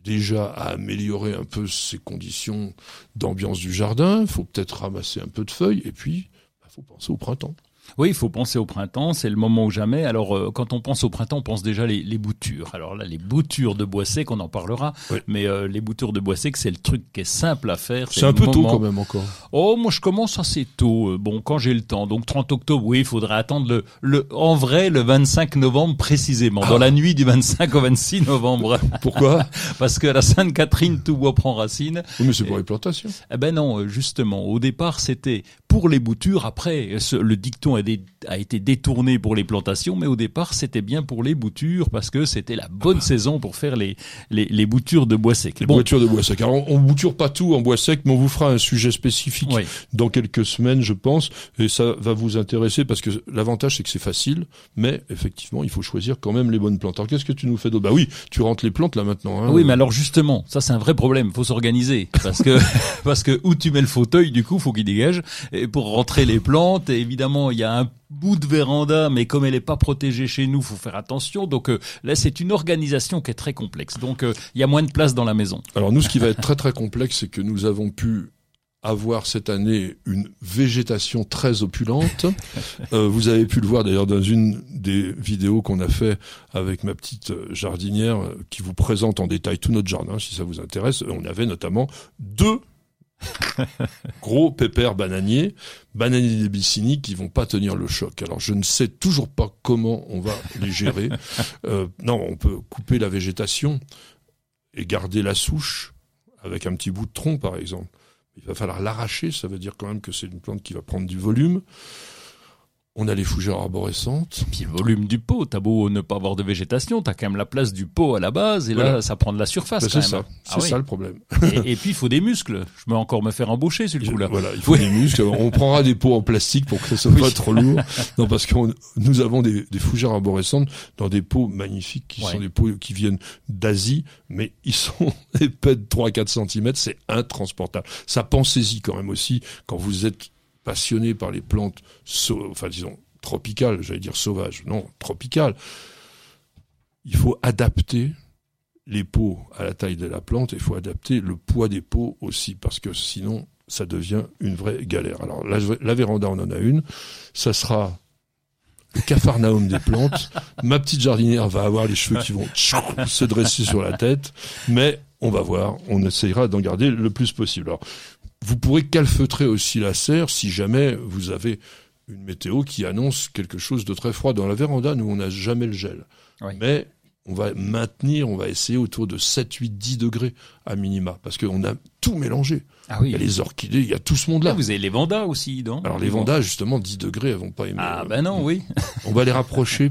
déjà à améliorer un peu ces conditions d'ambiance du jardin, il faut peut-être ramasser un peu de feuilles et puis il faut penser au printemps. Oui, il faut penser au printemps, c'est le moment ou jamais. Alors, euh, quand on pense au printemps, on pense déjà les, les boutures. Alors là, les boutures de bois sec, on en parlera. Oui. Mais euh, les boutures de bois sec, c'est le truc qui est simple à faire. C'est un peu tôt quand même encore. Oh, moi je commence assez tôt. Euh, Bon, quand j'ai le temps. Donc 30 octobre, oui, il faudrait attendre le, le, en vrai, le 25 novembre précisément, dans Ah. la nuit du 25 au 26 novembre, [laughs] Pourquoi [laughs] parce que à la Sainte-Catherine, tout bois prend racine. Oui, mais c'est pour les plantations. Eh ben non, euh, justement, au départ c'était pour les boutures. Après, ce- le dicton a, été détourné pour les plantations, mais au départ c'était bien pour les boutures parce que c'était la bonne saison pour faire les, les, les boutures de bois sec. Les Bon, boutures de bois sec. Alors, on, on bouture pas tout en bois sec, mais on vous fera un sujet spécifique Oui. dans quelques semaines, je pense, et ça va vous intéresser parce que l'avantage c'est que c'est facile, mais effectivement, il faut choisir quand même les bonnes plantes. Alors, qu'est-ce que tu nous fais d'autre? Bah oui, tu rentres les plantes là maintenant. Hein. Oui, mais alors justement, ça c'est un vrai problème. Faut s'organiser parce que [laughs] parce que où tu mets le fauteuil, du coup, faut qu'il dégage. Et pour rentrer les plantes, et évidemment, il y a un bout de véranda, mais comme elle est pas protégée chez nous, faut faire attention. Donc euh, là, c'est une organisation qui est très complexe. Donc euh, il y a moins de place dans la maison. Alors nous, ce qui va être très très complexe, c'est que nous avons pu avoir cette année une végétation très opulente. [laughs] Euh, vous avez pu le voir d'ailleurs dans une des vidéos qu'on a fait avec ma petite jardinière qui vous présente en détail tout notre jardin, si ça vous intéresse. On avait notamment deux [laughs] gros pépères bananiers, bananiers des Bicini, qui vont pas tenir le choc. Alors je ne sais toujours pas comment on va les gérer. [laughs] Euh, non, on peut couper la végétation et garder la souche avec un petit bout de tronc, par exemple. Il va falloir l'arracher, ça veut dire quand même que c'est une plante qui va prendre du volume. On a les fougères arborescentes. Puis le volume du pot, t'as beau ne pas avoir de végétation, t'as quand même la place du pot à la base, et là, ça prend de la surface. Ben, quand c'est ça, Ah c'est oui. ça le problème. Et, et puis il faut des muscles. Je vais encore me faire embaucher sur le coup là. Voilà, il [laughs] faut Oui. des muscles. On prendra des pots en plastique pour que ça soit Oui. pas trop lourd. Non, parce que nous avons des, des fougères arborescentes dans des pots magnifiques qui Ouais. sont des pots qui viennent d'Asie, mais ils sont [laughs] épais de 3-4 cm, c'est intransportable. Ça pensez-y quand même aussi quand vous êtes passionné par les plantes, enfin disons tropicales, j'allais dire sauvages, non, tropicales. Il faut adapter les pots à la taille de la plante, et il faut adapter le poids des pots aussi, parce que sinon, ça devient une vraie galère. Alors, la, la véranda, on en a une. Ça sera le cafarnaum des plantes. [laughs] Ma petite jardinière va avoir les cheveux qui vont se dresser sur la tête, mais on va voir. On essayera d'en garder le plus possible. Alors, vous pourrez calfeutrer aussi la serre si jamais vous avez une météo qui annonce quelque chose de très froid. Dans la véranda, nous, on n'a jamais le gel. Oui. Mais on va maintenir, on va essayer autour de 7, 8, 10 degrés à minima, parce qu'on a tout mélangé. Ah Il y a les orchidées, il y a tout ce monde-là. Là, vous avez les vandas aussi, non? Alors les vandas, justement, 10 degrés, elles vont pas aimer. Ah ben non, oui. On va les rapprocher.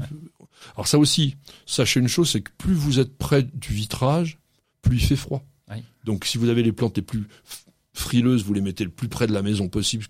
Alors ça aussi, sachez une chose, c'est que plus vous êtes près du vitrage, plus il fait froid. Oui. Donc si vous avez les plantes les plus frileuses, vous les mettez le plus près de la maison possible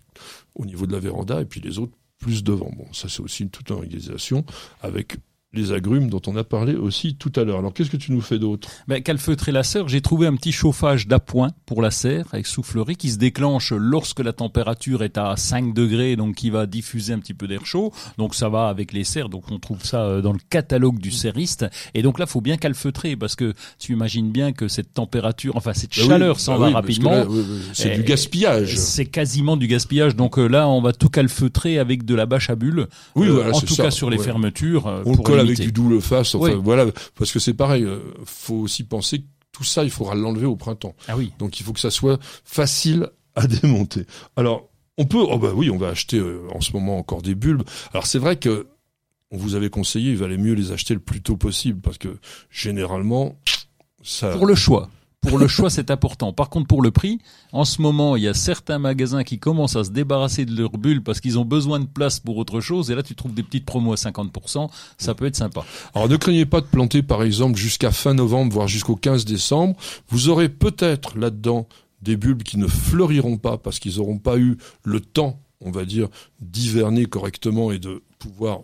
au niveau de la véranda, et puis les autres plus devant. Bon, ça c'est aussi une toute organisation avec les agrumes dont on a parlé aussi tout à l'heure. Alors qu'est-ce que tu nous fais d'autre? Ben, calfeutrer la serre, j'ai trouvé un petit chauffage d'appoint pour la serre avec soufflerie qui se déclenche lorsque la température est à 5 degrés, donc qui va diffuser un petit peu d'air chaud. Donc ça va avec les serres, donc on trouve ça euh, dans le catalogue du serriste. Et donc là, faut bien calfeutrer parce que tu imagines bien que cette température, enfin cette Bah chaleur bah s'en oui, va rapidement. oui, C'est du gaspillage. C'est quasiment du gaspillage. Donc euh, là, on va tout calfeutrer avec de la bâche à bulles. Oui, Euh, voilà, en tout ça, cas sur les ouais. fermetures. On pour avec du double face. Enfin, Oui. voilà, parce que c'est pareil. euh, faut aussi penser que tout ça, il faudra l'enlever au printemps. Ah oui. Donc il faut que ça soit facile à [laughs] démonter. Alors on peut, oh bah oui, on va acheter euh, en ce moment encore des bulbes. Alors c'est vrai que on vous avait conseillé, il valait mieux les acheter le plus tôt possible parce que généralement ça. Pour le choix. Pour le choix, c'est important. Par contre, pour le prix, en ce moment, il y a certains magasins qui commencent à se débarrasser de leurs bulles parce qu'ils ont besoin de place pour autre chose. Et là, tu trouves des petites promos à 50%. Ça peut être sympa. Alors ne craignez pas de planter par exemple jusqu'à fin novembre, voire jusqu'au 15 décembre. Vous aurez peut-être là-dedans des bulbes qui ne fleuriront pas parce qu'ils n'auront pas eu le temps, on va dire, d'hiverner correctement et de pouvoir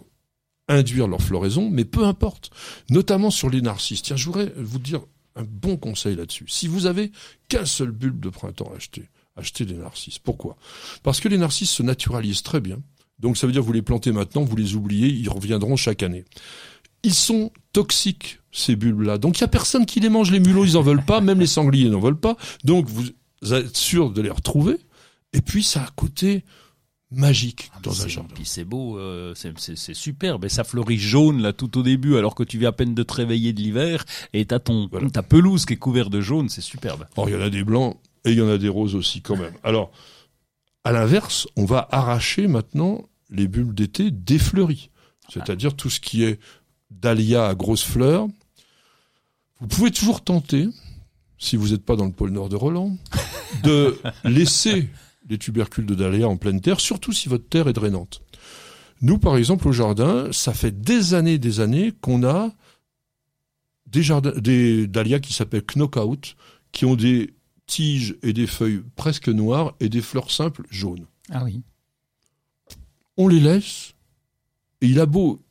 induire leur floraison, mais peu importe. Notamment sur les narcisses. Tiens, je voudrais vous dire un bon conseil là-dessus. Si vous avez qu'un seul bulbe de printemps à acheter, achetez des narcisses. Pourquoi? Parce que les narcisses se naturalisent très bien. Donc ça veut dire vous les plantez maintenant, vous les oubliez, ils reviendront chaque année. Ils sont toxiques, ces bulbes-là. Donc il y a personne qui les mange. Les mulots, ils en veulent pas. Même les sangliers n'en veulent pas. Donc vous êtes sûr de les retrouver. Et puis ça a un magique dans un jardin. Puis c'est beau, euh, c'est- superbe. Et ça fleurit jaune là tout au début, alors que tu viens à peine de te réveiller de l'hiver. Et t'as ton Voilà. ta pelouse qui est couverte de jaune. C'est superbe. Or, il y en a des blancs et il y en a des roses aussi quand même. Alors, à l'inverse, on va arracher maintenant les bulbes d'été défleuries. C'est-à-dire tout ce qui est dahlia à grosses fleurs. Vous pouvez toujours tenter, si vous n'êtes pas dans le pôle nord de Roland, de [laughs] laisser les tubercules de dahlia en pleine terre, surtout si votre terre est drainante. Nous, par exemple, au jardin, ça fait des années, des années qu'on a des, jardins, des dahlias qui s'appellent knockout, qui ont des tiges et des feuilles presque noires et des fleurs simples jaunes. Ah oui. On les laisse, et il a beau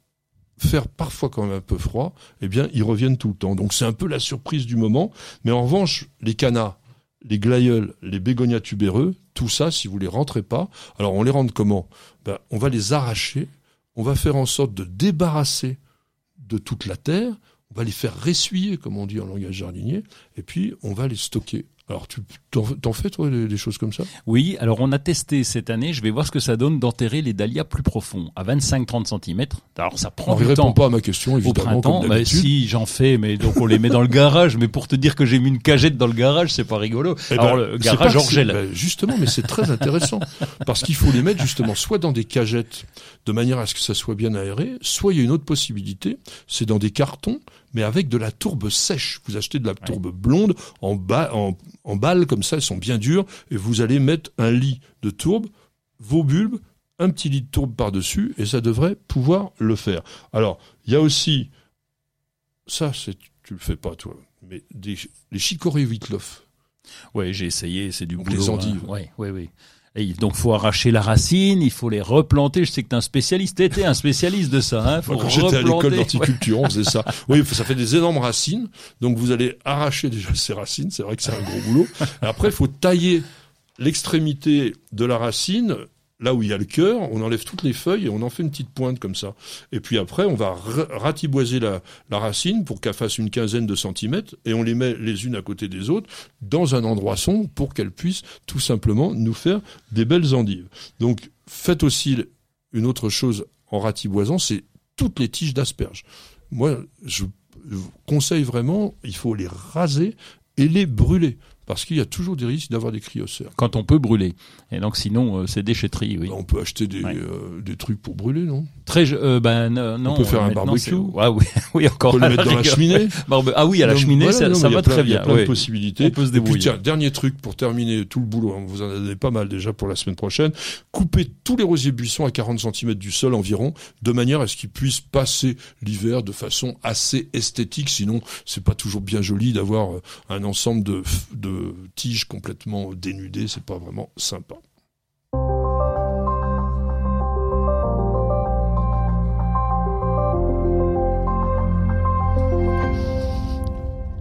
faire parfois quand même un peu froid, eh bien, ils reviennent tout le temps. Donc c'est un peu la surprise du moment. Mais en revanche, les canards, les glaïeuls, les bégonias tubéreux, tout ça, si vous les rentrez pas, alors on les rentre comment? Ben, On va les arracher, on va faire en sorte de débarrasser de toute la terre, on va les faire ressuyer, comme on dit en langage jardinier, et puis on va les stocker. Alors, tu t'en fais, toi, des, choses comme ça? Oui, alors on a testé cette année, je vais voir ce que ça donne d'enterrer les dahlias plus profonds, à 25-30 cm. Alors, ça prend du temps. répond pas à ma question, évidemment, Au printemps, bah, si, j'en fais, mais donc on les met dans le garage, mais pour te dire que j'ai mis une cagette dans le garage, c'est pas rigolo. Eh alors, ben, le garage. Ben, justement, mais c'est très intéressant, [laughs] parce qu'il faut les mettre, justement, soit dans des cagettes, de manière à ce que ça soit bien aéré, soit il y a une autre possibilité, c'est dans des cartons, mais avec de la tourbe sèche. Vous achetez de la tourbe blonde en, bas, en, en balles comme ça, elles sont bien dures, et vous allez mettre un lit de tourbe, vos bulbes, un petit lit de tourbe par-dessus, et ça devrait pouvoir le faire. Alors, il y a aussi, ça, c'est, tu le fais pas toi, mais des, les chicorées Wittloff. Ouais, j'ai essayé, c'est du boulot. Les endives. Ouais, ouais, ouais. Et donc faut arracher la racine, il faut les replanter. Je sais que tu es un spécialiste, t'étais un spécialiste de ça. Hein faut Quand j'étais à l'école d'horticulture, on faisait ça. Oui, ça fait des énormes racines. Donc vous allez arracher déjà ces racines. C'est vrai que c'est un gros boulot. après, il faut tailler l'extrémité de la racine là où il y a le cœur, on enlève toutes les feuilles et on en fait une petite pointe comme ça. Et puis après, on va ratiboiser la, racine pour qu'elle fasse une quinzaine de centimètres et on les met les unes à côté des autres dans un endroit sombre pour qu'elles puissent tout simplement nous faire des belles endives. Donc faites aussi une autre chose en ratiboisant, c'est toutes les tiges d'asperges. Moi, je vous conseille vraiment, il faut les raser et les brûler parce qu'il y a toujours des risques d'avoir des cryocères. Quand on peut brûler. Et donc sinon, euh, c'est déchetterie, oui. On peut acheter des, euh, des trucs pour brûler, non? Très, euh, ben non. On peut faire un barbecue. Ah oui, [laughs] oui encore. On peut le mettre dans la [laughs] cheminée. ah oui, à la cheminée, ça, va très bien. Il y a plein de possibilités. On peut se débrouiller. Et puis tiens, dernier truc pour terminer tout le boulot. Hein, vous en avez pas mal déjà pour la semaine prochaine. Coupez tous les rosiers buissons à 40 cm du sol environ, de manière à ce qu'ils puissent passer l'hiver de façon assez esthétique. Sinon, c'est pas toujours bien joli d'avoir un ensemble de, de tiges complètement dénudées. C'est pas vraiment sympa.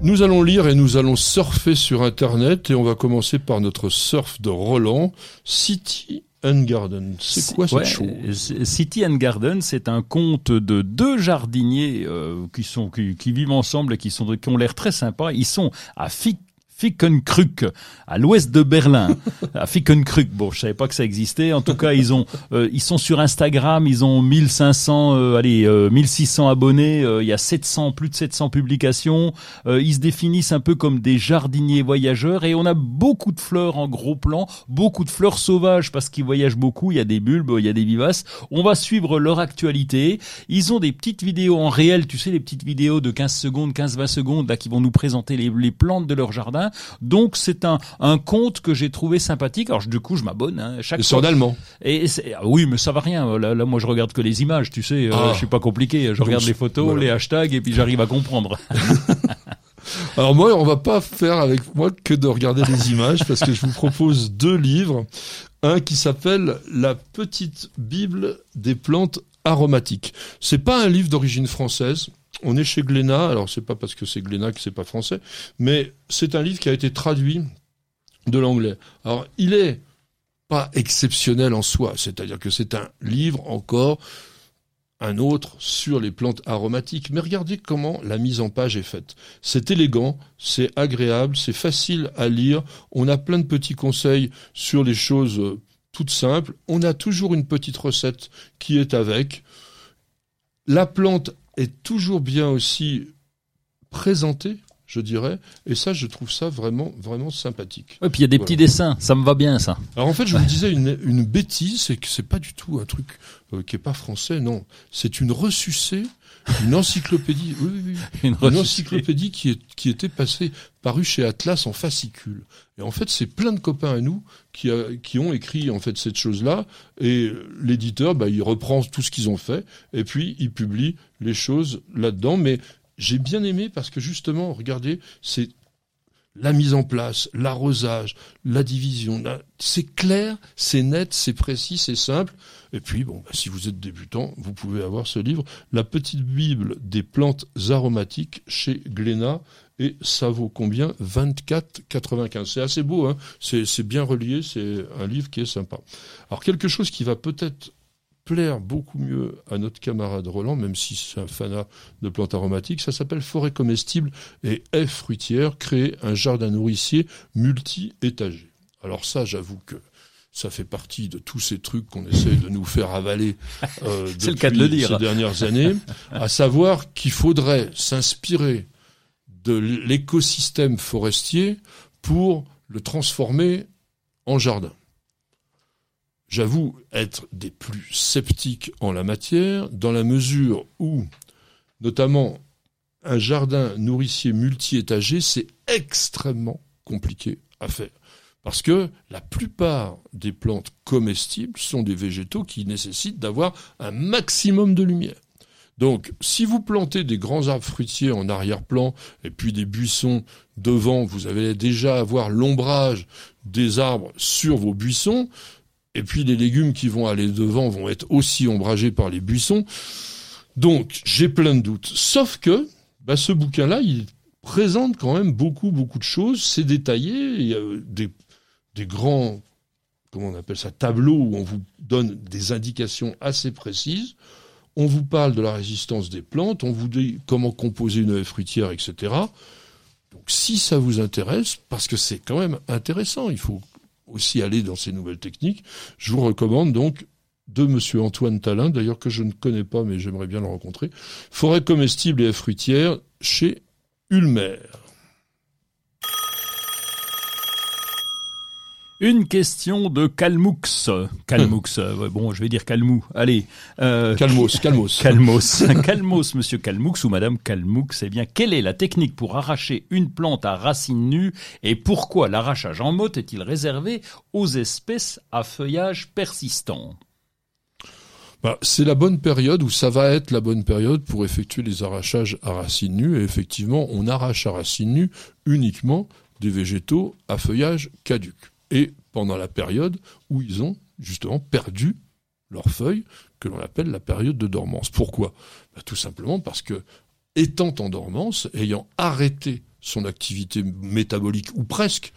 Nous allons lire et nous allons surfer sur Internet et on va commencer par notre surf de Roland, City and Garden. C'est quoi cette chose? City and Garden, c'est un conte de deux jardiniers euh, qui sont qui, qui, vivent ensemble et qui sont qui ont l'air très sympas. Ils sont à Fic Fickenkrug, à l'ouest de Berlin. [laughs] à Fickenkrug, bon, je savais pas que ça existait. En tout cas, ils ont, euh, ils sont sur Instagram, ils ont 1500, euh, allez, 1600 euh, abonnés. il y a 700, plus de 700 publications. ils se définissent un peu comme des jardiniers voyageurs et on a beaucoup de fleurs en gros plan, beaucoup de fleurs sauvages parce qu'ils voyagent beaucoup. Il y a des bulbes, il y a des vivaces. On va suivre leur actualité. Ils ont des petites vidéos en réel, tu sais, les petites vidéos de 15 secondes, 15-20 secondes là qui vont nous présenter les, les plantes de leur jardin. Donc c'est un, un compte que j'ai trouvé sympathique. Alors du coup je m'abonne. Hein, chaque fois. allemand. Et ah oui, mais ça va rien. Là, là, moi je regarde que les images, tu sais. Euh, ah. Je suis pas compliqué. Je regarde les photos, les hashtags et puis j'arrive à comprendre. [laughs] Alors moi, on va pas faire avec moi que de regarder les images parce que je vous propose deux livres. Un qui s'appelle La petite Bible des plantes aromatiques. C'est pas un livre d'origine française on est chez Glénat, alors c'est pas parce que c'est Glénat que c'est pas français, mais c'est un livre qui a été traduit de l'anglais. Alors il est pas exceptionnel en soi, c'est-à-dire que c'est un livre encore un autre sur les plantes aromatiques. Mais regardez comment la mise en page est faite. C'est élégant, c'est agréable, c'est facile à lire. On a plein de petits conseils sur les choses euh, toutes simples. On a toujours une petite recette qui est avec. La plante est toujours bien aussi présenté. Je dirais. Et ça, je trouve ça vraiment, vraiment sympathique. Et puis il y a des Voilà. petits dessins, ça me va bien ça. Alors en fait, je vous disais une, une bêtise, c'est que c'est pas du tout un truc euh, qui est pas français, non. C'est une ressucée, une encyclopédie. Oui, oui, oui. [laughs] Une Une encyclopédie qui, est, qui était passée, parue chez Atlas en fascicule. Et en fait, c'est plein de copains à nous qui, a- qui ont écrit en fait cette chose-là. Et l'éditeur, bah, il reprend tout ce qu'ils ont fait et puis il publie les choses là-dedans. Mais j'ai bien aimé parce que justement, regardez, c'est la mise en place, l'arrosage, la division. C'est clair, c'est net, c'est précis, c'est simple. Et puis, bon, bah, si vous êtes débutant, vous pouvez avoir ce livre, La petite Bible des plantes aromatiques chez Glénat. Et ça vaut combien? 24,95. C'est assez beau, hein c'est bien relié, c'est un livre qui est sympa. Alors, quelque chose qui va peut-être plaire beaucoup mieux à notre camarade Roland, même si c'est un fanat de plantes aromatiques, ça s'appelle Forêt comestible et haies fruitières, créer un jardin nourricier multi-étagé. Alors ça, j'avoue que ça fait partie de tous ces trucs qu'on essaie de nous faire avaler euh, [laughs] C'est le cas de le depuis dire. ces dernières années, à savoir qu'il faudrait s'inspirer de l'écosystème forestier pour le transformer en jardin. J'avoue être des plus sceptiques en la matière, dans la mesure où, notamment, un jardin nourricier multi-étagé, c'est extrêmement compliqué à faire. Parce que la plupart des plantes comestibles sont des végétaux qui nécessitent d'avoir un maximum de lumière. Donc, si vous plantez des grands arbres fruitiers en arrière-plan et puis des buissons devant, vous allez déjà avoir l'ombrage des arbres sur vos buissons. Et puis les légumes qui vont aller devant vont être aussi ombragés par les buissons. Donc, j'ai plein de doutes. Sauf que, bah, ce bouquin-là, il présente quand même beaucoup, beaucoup de choses. C'est détaillé. Il y a des, des grands, comment on appelle ça, tableaux où on vous donne des indications assez précises. On vous parle de la résistance des plantes. On vous dit comment composer une haie fruitière, etc. Donc, si ça vous intéresse, parce que c'est quand même intéressant, il faut aussi aller dans ces nouvelles techniques, je vous recommande donc de Monsieur Antoine Talin, d'ailleurs que je ne connais pas, mais j'aimerais bien le rencontrer. Forêt comestible et haies fruitières chez Ulmer. Une question de Calmoux. Calmoux, euh, ouais, bon, je vais dire Calmou. Allez. Euh, Calmos, Calmos. Calmos. [laughs] Calmos, monsieur Calmoux ou madame Calmoux. Eh bien, quelle est la technique pour arracher une plante à racines nues et pourquoi l'arrachage en motte est-il réservé aux espèces à feuillage persistant? Bah, c'est la bonne période où ça va être la bonne période pour effectuer les arrachages à racines nues. Et effectivement, on arrache à racines nues uniquement des végétaux à feuillage caduc. Et pendant la période où ils ont justement perdu leurs feuilles, que l'on appelle la période de dormance. Pourquoi? Bah, Tout simplement parce que, étant en dormance, ayant arrêté son activité métabolique ou presque,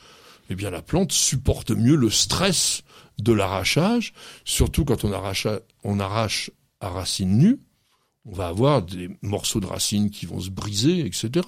eh bien la plante supporte mieux le stress de l'arrachage, surtout quand on arrache, à, on arrache à racines nues, on va avoir des morceaux de racines qui vont se briser, etc.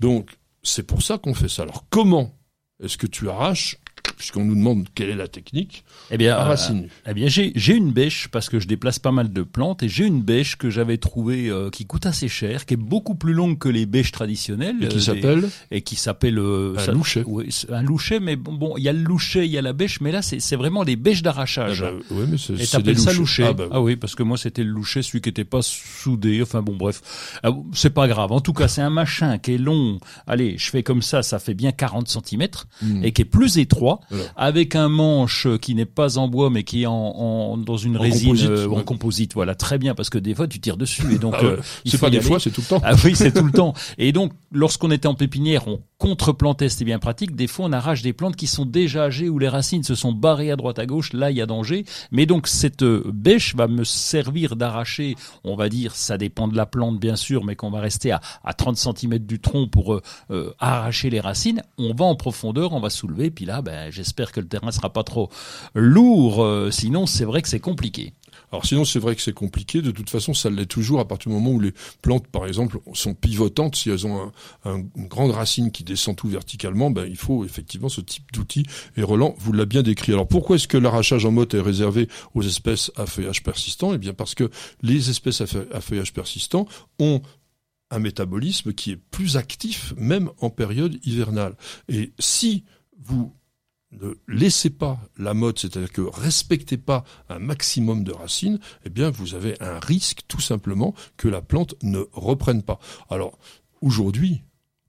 Donc, c'est pour ça qu'on fait ça. Alors, comment est-ce que tu arraches Puisqu'on nous demande quelle est la technique, Eh bien, à euh, racines nues. Eh bien, j'ai j'ai une bêche parce que je déplace pas mal de plantes et j'ai une bêche que j'avais trouvée euh, qui coûte assez cher, qui est beaucoup plus longue que les bêches traditionnelles Et euh, qui des- s'appelle et qui s'appelle euh, Un ça- louchet. Oui, c'est un louchet, mais bon, bon, il y a le louchet, il y a la bêche, mais là c'est c'est vraiment des bêches Ah d'arrachage. bah, ouais, mais c'est Et c'est des t'appelles ça louchet Ah bah, Ah oui, parce que moi c'était le louchet, celui qui était pas soudé. Enfin bon, bref, Ah, c'est pas grave. En tout cas, c'est un machin qui est long. Allez, je fais comme ça, ça fait bien 40 cm hmm. et qui est plus étroit, Voilà. avec un manche qui n'est pas en bois mais qui est en, en- dans une En résine composite, euh, en composite. Voilà, très bien parce que des fois tu tires dessus et donc Ah ouais, euh, c'est pas des aller. fois, c'est tout le temps. Ah oui, c'est tout le temps. Et donc, lorsqu'on était en pépinière, on contreplantait, c'était bien pratique. Des fois, on arrache des plantes qui sont déjà âgées où les racines se sont barrées à droite à gauche. Là, il y a danger. Mais donc, cette euh, bêche va me servir d'arracher, on va dire, ça dépend de la plante, bien sûr, mais qu'on va rester à, à 30 cm du tronc pour euh, euh, arracher les racines. On va en profondeur, on va soulever. Puis là, ben, j'espère que le terrain sera pas trop lourd. sinon, c'est vrai que c'est compliqué. Alors sinon, c'est vrai que c'est compliqué. De toute façon, ça l'est toujours à partir du moment où les plantes, par exemple, sont pivotantes. Si elles ont un- un- une grande racine qui descend tout verticalement, ben, il faut effectivement ce type d'outil. Et Roland vous l'a bien décrit. Alors pourquoi est-ce que l'arrachage en motte est réservé aux espèces à feuillage persistant? Eh bien parce que les espèces à feuillage persistant ont un métabolisme qui est plus actif même en période hivernale. Et si vous ne laissez pas la mode, c'est-à-dire que respectez pas un maximum de racines, eh bien vous avez un risque tout simplement que la plante ne reprenne pas. Alors aujourd'hui,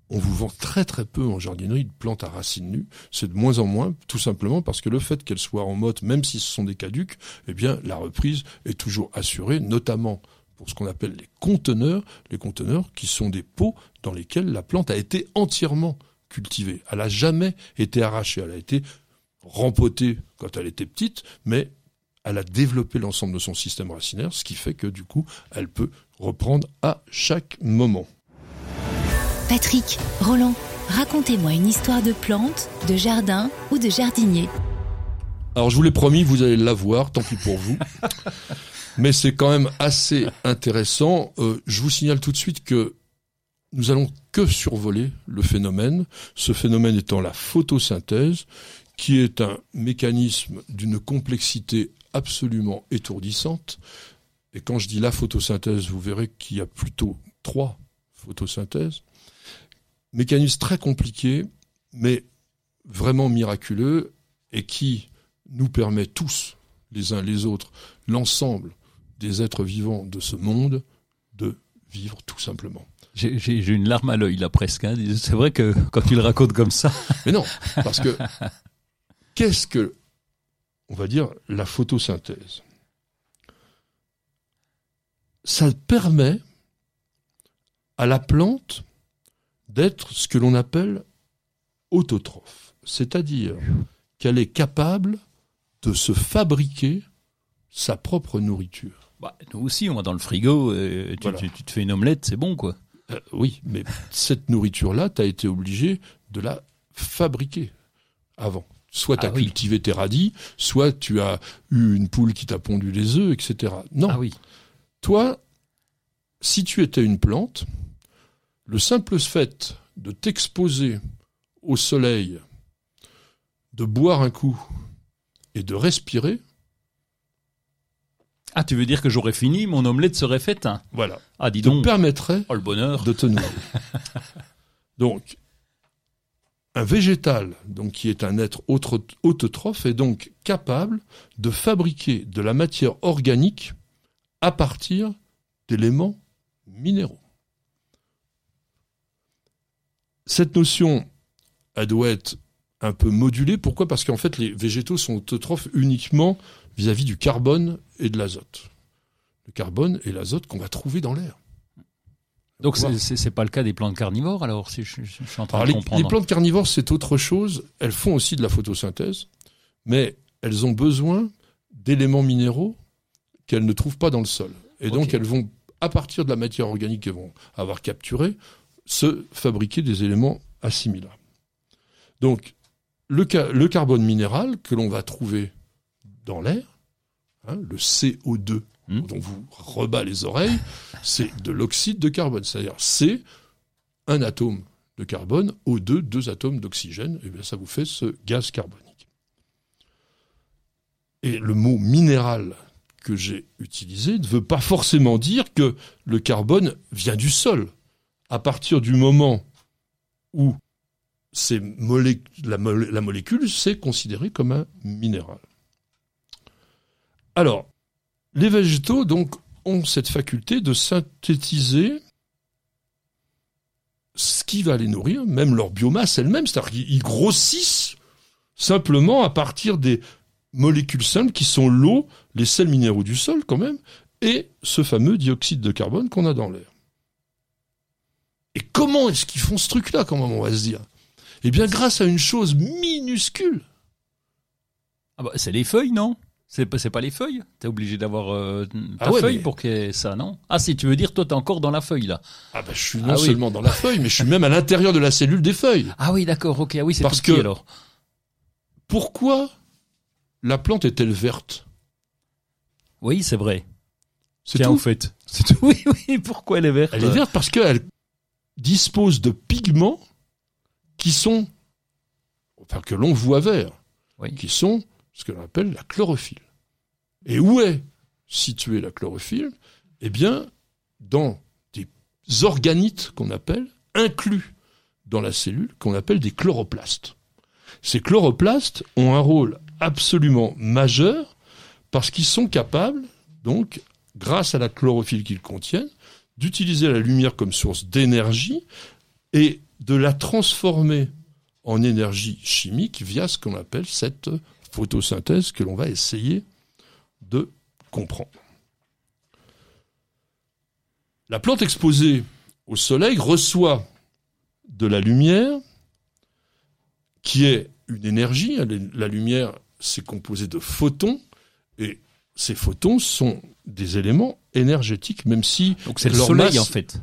on vous vend très très peu en jardinerie de plantes à racines nues. C'est de moins en moins, tout simplement parce que le fait qu'elles soient en mode, même si ce sont des caducs, eh bien la reprise est toujours assurée, notamment pour ce qu'on appelle les conteneurs, les conteneurs qui sont des pots dans lesquels la plante a été entièrement cultivée. Elle n'a jamais été arrachée, elle a été rempotée quand elle était petite, mais elle a développé l'ensemble de son système racinaire, ce qui fait que du coup, elle peut reprendre à chaque moment. Patrick, Roland, racontez-moi une histoire de plante, de jardin ou de jardinier. Alors je vous l'ai promis, vous allez la voir, tant pis pour vous. [laughs] Mais c'est quand même assez intéressant. Euh, je vous signale tout de suite que nous allons que survoler le phénomène, ce phénomène étant la photosynthèse, qui est un mécanisme d'une complexité absolument étourdissante. Et quand je dis la photosynthèse, vous verrez qu'il y a plutôt trois photosynthèses. Mécanisme très compliqué, mais vraiment miraculeux, et qui nous permet tous, les uns les autres, l'ensemble des êtres vivants de ce monde, de vivre tout simplement. J'ai une larme à l'œil là presque. Hein. C'est vrai que quand tu le racontes comme ça. Mais non, parce que qu'est-ce que, on va dire, la photosynthèse? Ça permet à la plante d'être ce que l'on appelle autotrophe, c'est-à-dire qu'elle est capable de se fabriquer sa propre nourriture. Bah, nous aussi, on va dans le frigo, euh, tu, te fais une omelette, c'est bon quoi. Euh, oui, mais cette nourriture-là, tu as été obligé de la fabriquer avant. Soit tu as ah cultivé tes radis, soit tu as eu une poule qui t'a pondu les œufs, etc. Non. Ah oui. Toi, si tu étais une plante, le simple fait de t'exposer au soleil, de boire un coup et de respirer, ah, tu veux dire que j'aurais fini, mon omelette serait faite hein Voilà. Ah, dis donc. Te permettrait oh, le bonheur. de te nourrir. [laughs] donc, un végétal, donc qui est un être autotrophe, est donc capable de fabriquer de la matière organique à partir d'éléments minéraux. Cette notion, elle doit être un peu modulée. Pourquoi? Parce qu'en fait, les végétaux sont autotrophes uniquement vis-à-vis du carbone et de l'azote. Le carbone et l'azote qu'on va trouver dans l'air. Donc c'est pas le cas des plantes carnivores alors si je, suis en train de comprendre. Les plantes carnivores c'est autre chose. Elles font aussi de la photosynthèse, mais elles ont besoin d'éléments minéraux qu'elles ne trouvent pas dans le sol. Et donc elles vont, à partir de la matière organique qu'elles vont avoir capturée, se fabriquer des éléments assimilables. Donc le, le carbone minéral que l'on va trouver dans l'air, hein, le CO2 hmm. dont vous rebat les oreilles, c'est de l'oxyde de carbone. C'est-à-dire c'est un atome de carbone, O2, deux atomes d'oxygène, et bien ça vous fait ce gaz carbonique. Et le mot minéral que j'ai utilisé ne veut pas forcément dire que le carbone vient du sol. À partir du moment où la, la molécule, c'est considéré comme un minéral. Alors, les végétaux, donc, ont cette faculté de synthétiser ce qui va les nourrir, même leur biomasse elle-même, c'est-à-dire qu'ils grossissent simplement à partir des molécules simples qui sont l'eau, les sels minéraux du sol quand même, et ce fameux dioxyde de carbone qu'on a dans l'air. Et comment est-ce qu'ils font ce truc-là, quand même, on va se dire? Eh bien, grâce à une chose minuscule. Ah bah, c'est les feuilles, non? C'est pas, pas les feuilles? T'es obligé d'avoir euh, ta ah feuille pour que ça, non? Ah si, tu veux dire, toi t'es encore dans la feuille là Ah bah je suis non ah seulement dans la feuille, mais je suis même à l'intérieur de la cellule des feuilles. Ah oui, d'accord, ok, ah oui, c'est Parce que, alors. Pourquoi la plante est-elle verte? Oui, c'est vrai. C'est tout. en fait. Tout. [laughs] Oui, oui, pourquoi elle est verte? Elle est verte parce qu'elle dispose de pigments qui sont, enfin que l'on voit vert, qui sont ce que l'on appelle la chlorophylle. Et où est située la chlorophylle Eh bien, dans des organites qu'on appelle, inclus dans la cellule, qu'on appelle des chloroplastes. Ces chloroplastes ont un rôle absolument majeur parce qu'ils sont capables, donc, grâce à la chlorophylle qu'ils contiennent, d'utiliser la lumière comme source d'énergie et de la transformer en énergie chimique via ce qu'on appelle cette photosynthèse que l'on va essayer de comprendre. La plante exposée au soleil reçoit de la lumière qui est une énergie. La lumière, c'est composé de photons et ces photons sont des éléments énergétiques, même si donc c'est le soleil masse- en fait.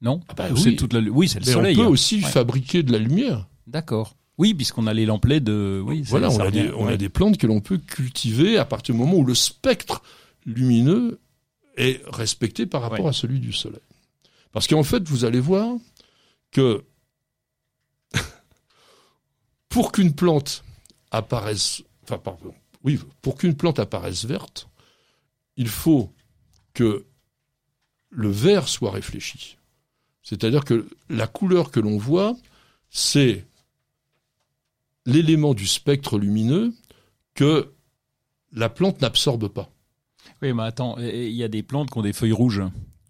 Non? Ah bah Ou oui. c'est toute la lu- Oui, c'est le Mais soleil. on peut hein. aussi Ouais. fabriquer de la lumière. D'accord. Oui, puisqu'on a les lampes LED. euh, Oui, Voilà, on, a des, on a ouais. des plantes que l'on peut cultiver à partir du moment où le spectre lumineux est respecté par rapport Ouais. à celui du soleil. Parce qu'en fait, vous allez voir que [laughs] pour qu'une plante apparaisse, enfin pardon, oui, pour qu'une plante apparaisse verte, il faut que le vert soit réfléchi. C'est-à-dire que la couleur que l'on voit, c'est l'élément du spectre lumineux que la plante n'absorbe pas. Oui, mais attends, il y a des plantes qui ont des feuilles rouges.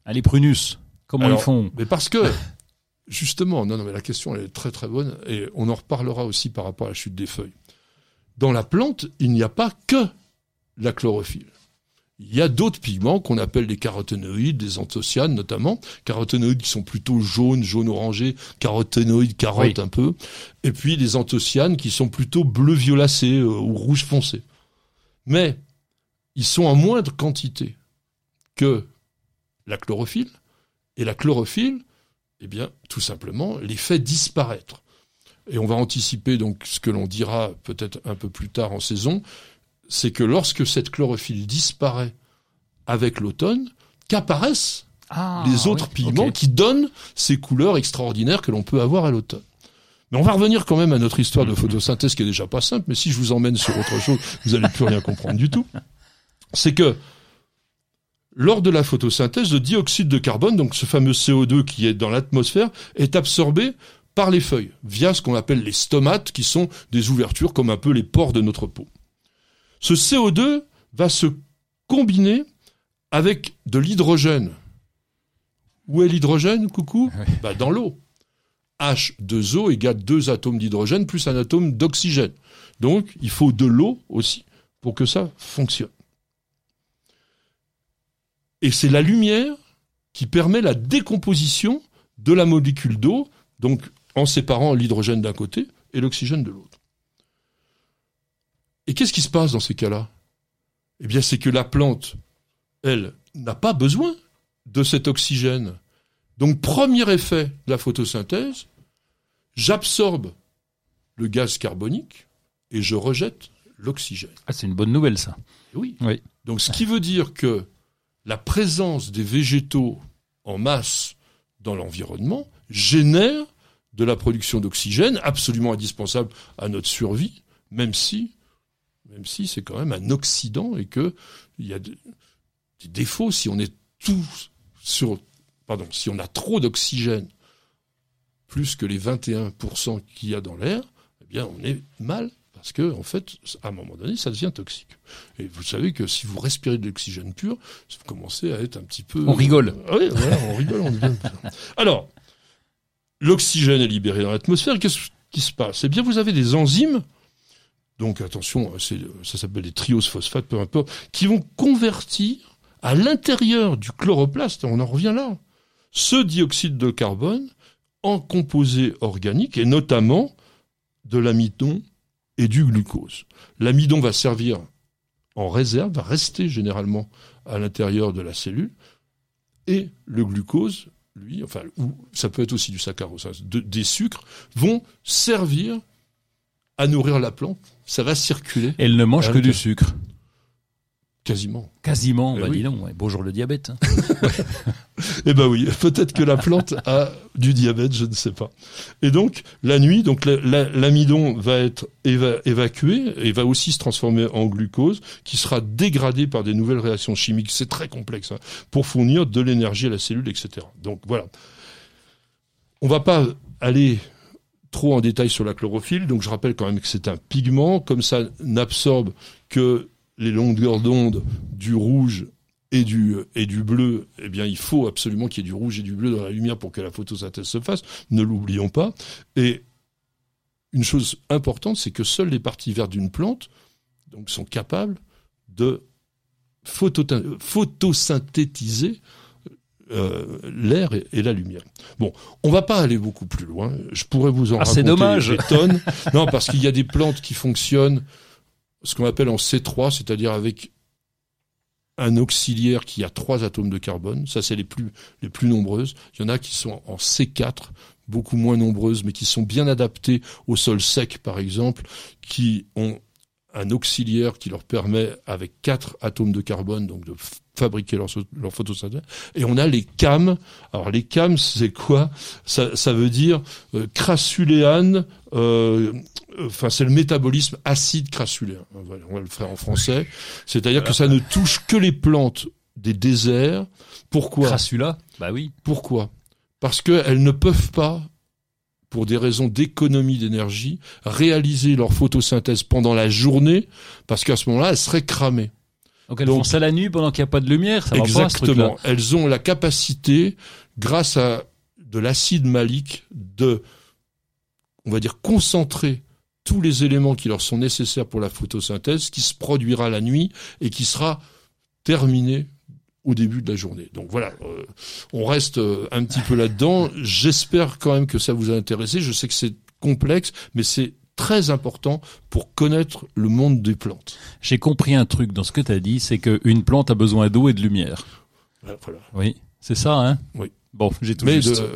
Ah, les prunus, comment Alors, ils font? Mais parce que, [laughs] justement, non, non, mais la question elle est très très bonne et on en reparlera aussi par rapport à la chute des feuilles. Dans la plante, il n'y a pas que la chlorophylle. Il y a d'autres pigments qu'on appelle des caroténoïdes, des anthocyanes notamment, caroténoïdes qui sont plutôt jaunes, jaune orangé, caroténoïdes carottes Oui. un peu, et puis des anthocyanes qui sont plutôt bleu violacé euh, ou rouge foncé. Mais ils sont en moindre quantité que la chlorophylle, et la chlorophylle, eh bien, tout simplement, les fait disparaître. Et on va anticiper donc ce que l'on dira peut-être un peu plus tard en saison, c'est que lorsque cette chlorophylle disparaît avec l'automne, qu'apparaissent Ah, les autres oui, pigments qui donnent ces couleurs extraordinaires que l'on peut avoir à l'automne. Mais on va revenir quand même à notre histoire de photosynthèse qui est déjà pas simple, mais si je vous emmène sur autre chose, vous allez plus rien comprendre du tout. C'est que lors de la photosynthèse, le dioxyde de carbone, donc ce fameux CO2 qui est dans l'atmosphère, est absorbé par les feuilles, via ce qu'on appelle les stomates, qui sont des ouvertures comme un peu les pores de notre peau. Ce CO2 va se combiner avec de l'hydrogène. Où est l'hydrogène, coucou bah, Dans l'eau. H2O égale deux atomes d'hydrogène plus un atome d'oxygène. Donc, il faut de l'eau aussi pour que ça fonctionne. Et c'est la lumière qui permet la décomposition de la molécule d'eau, donc en séparant l'hydrogène d'un côté et l'oxygène de l'autre. Et qu'est-ce qui se passe dans ces cas-là? Eh bien, c'est que la plante, elle, n'a pas besoin de cet oxygène. Donc, premier effet de la photosynthèse, j'absorbe le gaz carbonique et je rejette l'oxygène. Ah, c'est une bonne nouvelle, ça. Oui. Oui. Donc, ce qui veut dire que la présence des végétaux en masse dans l'environnement génère de la production d'oxygène absolument indispensable à notre survie, même si, même si c'est quand même un oxydant et que il y a des, des défauts si on est tous sur, pardon, si on a trop d'oxygène, plus que les 21% qu'il y a dans l'air, eh bien, on est mal parce que, en fait, à un moment donné, ça devient toxique. Et vous savez que si vous respirez de l'oxygène pur, vous commencez à être un petit peu. On rigole. Ah oui, voilà, on rigole, on devient. Alors, l'oxygène est libéré dans l'atmosphère. Qu'est-ce qui se passe? Eh bien, vous avez des enzymes. Donc, attention, c'est, ça s'appelle des trioses-phosphates, peu importe, qui vont convertir à l'intérieur du chloroplaste, on en revient là, ce dioxyde de carbone en composés organiques et notamment de l'amidon et du glucose. L'amidon va servir en réserve, va rester généralement à l'intérieur de la cellule et le glucose, lui, enfin, ou ça peut être aussi du saccharose, hein, de- des sucres, vont servir à nourrir la plante. Ça va circuler Elle ne mange Ah, que du sucre. Quasiment. Quasiment, Eh bah oui. dis donc, ouais. bonjour le diabète. hein. [laughs] Eh ben oui, peut-être que la plante a du diabète, je ne sais pas. Et donc la nuit, donc la- la- l'amidon va être éva- évacué et va aussi se transformer en glucose, qui sera dégradé par des nouvelles réactions chimiques. C'est très complexe hein, pour fournir de l'énergie à la cellule, etc. Donc voilà. On va pas aller trop en détail sur la chlorophylle. Donc je rappelle quand même que c'est un pigment, comme ça n'absorbe que les longueurs d'onde du rouge et du, et du bleu, eh bien, il faut absolument qu'il y ait du rouge et du bleu dans la lumière pour que la photosynthèse se fasse. Ne l'oublions pas. Et une chose importante, c'est que seules les parties vertes d'une plante sont capables de photota- photosynthétiser euh, l'air et, et la lumière. Bon, on va pas aller beaucoup plus loin. Je pourrais vous en Ah, c'est raconter dommage. des tonnes. [laughs] non, parce qu'il y a des plantes qui fonctionnent ce qu'on appelle en C3, c'est-à-dire avec un auxiliaire qui a trois atomes de carbone. Ça, c'est les plus, les plus nombreuses. Il y en a qui sont en C4, beaucoup moins nombreuses, mais qui sont bien adaptées au sol sec, par exemple, qui ont un auxiliaire qui leur permet, avec quatre atomes de carbone, donc de fabriquer leur, leur photosynthèse. Et on a les CAM. Alors les CAM, c'est quoi? Ça, ça veut dire euh, crassuléane. euh, Enfin, c'est le métabolisme acide crassuléen. Voilà, on va le faire en français. C'est-à-dire que ça ne touche que les plantes des déserts. Pourquoi? Crassula? Bah oui. Pourquoi? Parce qu'elles ne peuvent pas, pour des raisons d'économie d'énergie, réaliser leur photosynthèse pendant la journée, parce qu'à ce moment-là, elles seraient cramées. Donc elles Donc- font ça la nuit pendant qu'il n'y a pas de lumière, ça va pas ce truc-là. Exactement. Elles ont la capacité, grâce à de l'acide malique, de, on va dire, concentrer tous les éléments qui leur sont nécessaires pour la photosynthèse, qui se produira la nuit et qui sera terminé au début de la journée. Donc voilà, euh, on reste euh, un petit peu là-dedans. J'espère quand même que ça vous a intéressé. Je sais que c'est complexe, mais c'est très important pour connaître le monde des plantes. J'ai compris un truc dans ce que tu as dit, c'est qu'une plante a besoin d'eau et de lumière. Voilà, voilà. Oui, c'est ça, hein? Oui. Bon, j'ai tout Mais juste. de,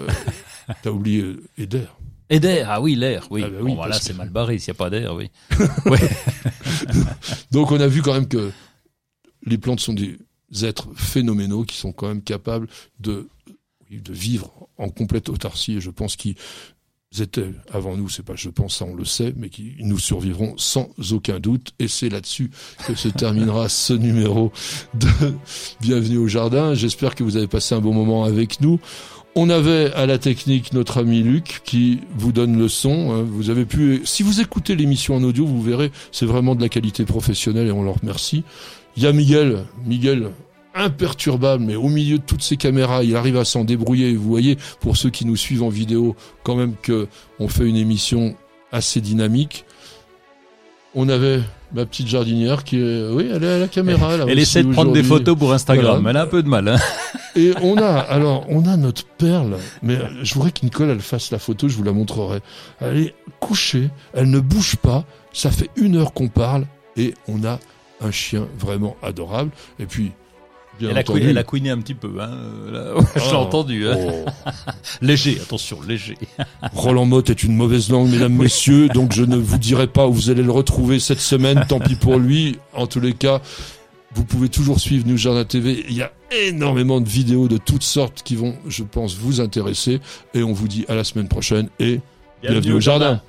t'as oublié euh, et d'air. [laughs] Et d'air, ah oui, l'air, oui. Ah bah oui, bon, voilà, c'est que- mal barré s'il n'y a pas d'air, oui. [laughs] Donc on a vu quand même que les plantes sont des êtres phénoménaux qui sont quand même capables de, vivre en complète autarcie et je pense qu'ils étaient avant nous, c'est pas je pense ça on le sait, mais qui nous survivront sans aucun doute et c'est là-dessus que se terminera [laughs] ce numéro de Bienvenue au jardin. J'espère que vous avez passé un bon moment avec nous. On avait à la technique notre ami Luc qui vous donne le son. hein. Vous avez pu, si vous écoutez l'émission en audio, vous verrez, c'est vraiment de la qualité professionnelle et on leur remercie. Il y a Miguel, Miguel imperturbable, mais au milieu de toutes ces caméras, il arrive à s'en débrouiller. Vous voyez, pour ceux qui nous suivent en vidéo, quand même que on fait une émission assez dynamique. On avait ma petite jardinière qui est, oui, elle est à la caméra. Là Elle essaie de prendre des photos pour Instagram, Voilà. elle a un peu de mal. Hein. [laughs] Et on a, alors, on a notre perle, mais je voudrais que Nicole, elle fasse la photo, je vous la montrerai. Elle est couchée, elle ne bouge pas, ça fait une heure qu'on parle, et on a un chien vraiment adorable. Et puis, bien Elle a, couiné, elle a couiné un petit peu, hein. euh, là. Je l'ai Oh, entendu. Hein. oh. [laughs] Léger, attention, léger. [laughs] Roland Motte est une mauvaise langue, mesdames, messieurs, donc je ne vous dirai pas où vous allez le retrouver cette semaine, tant pis pour lui. En tous les cas, vous pouvez toujours suivre New Jardin TV. Il y a énormément de vidéos de toutes sortes qui vont, je pense, vous intéresser. Et on vous dit à la semaine prochaine et bienvenue, au jardin.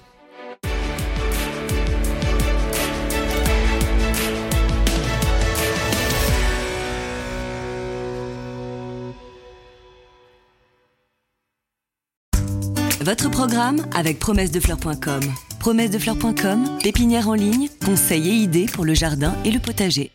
Votre programme avec promessedefleurs.com. Promessedefleurs.com, pépinière en ligne, conseils et idées pour le jardin et le potager.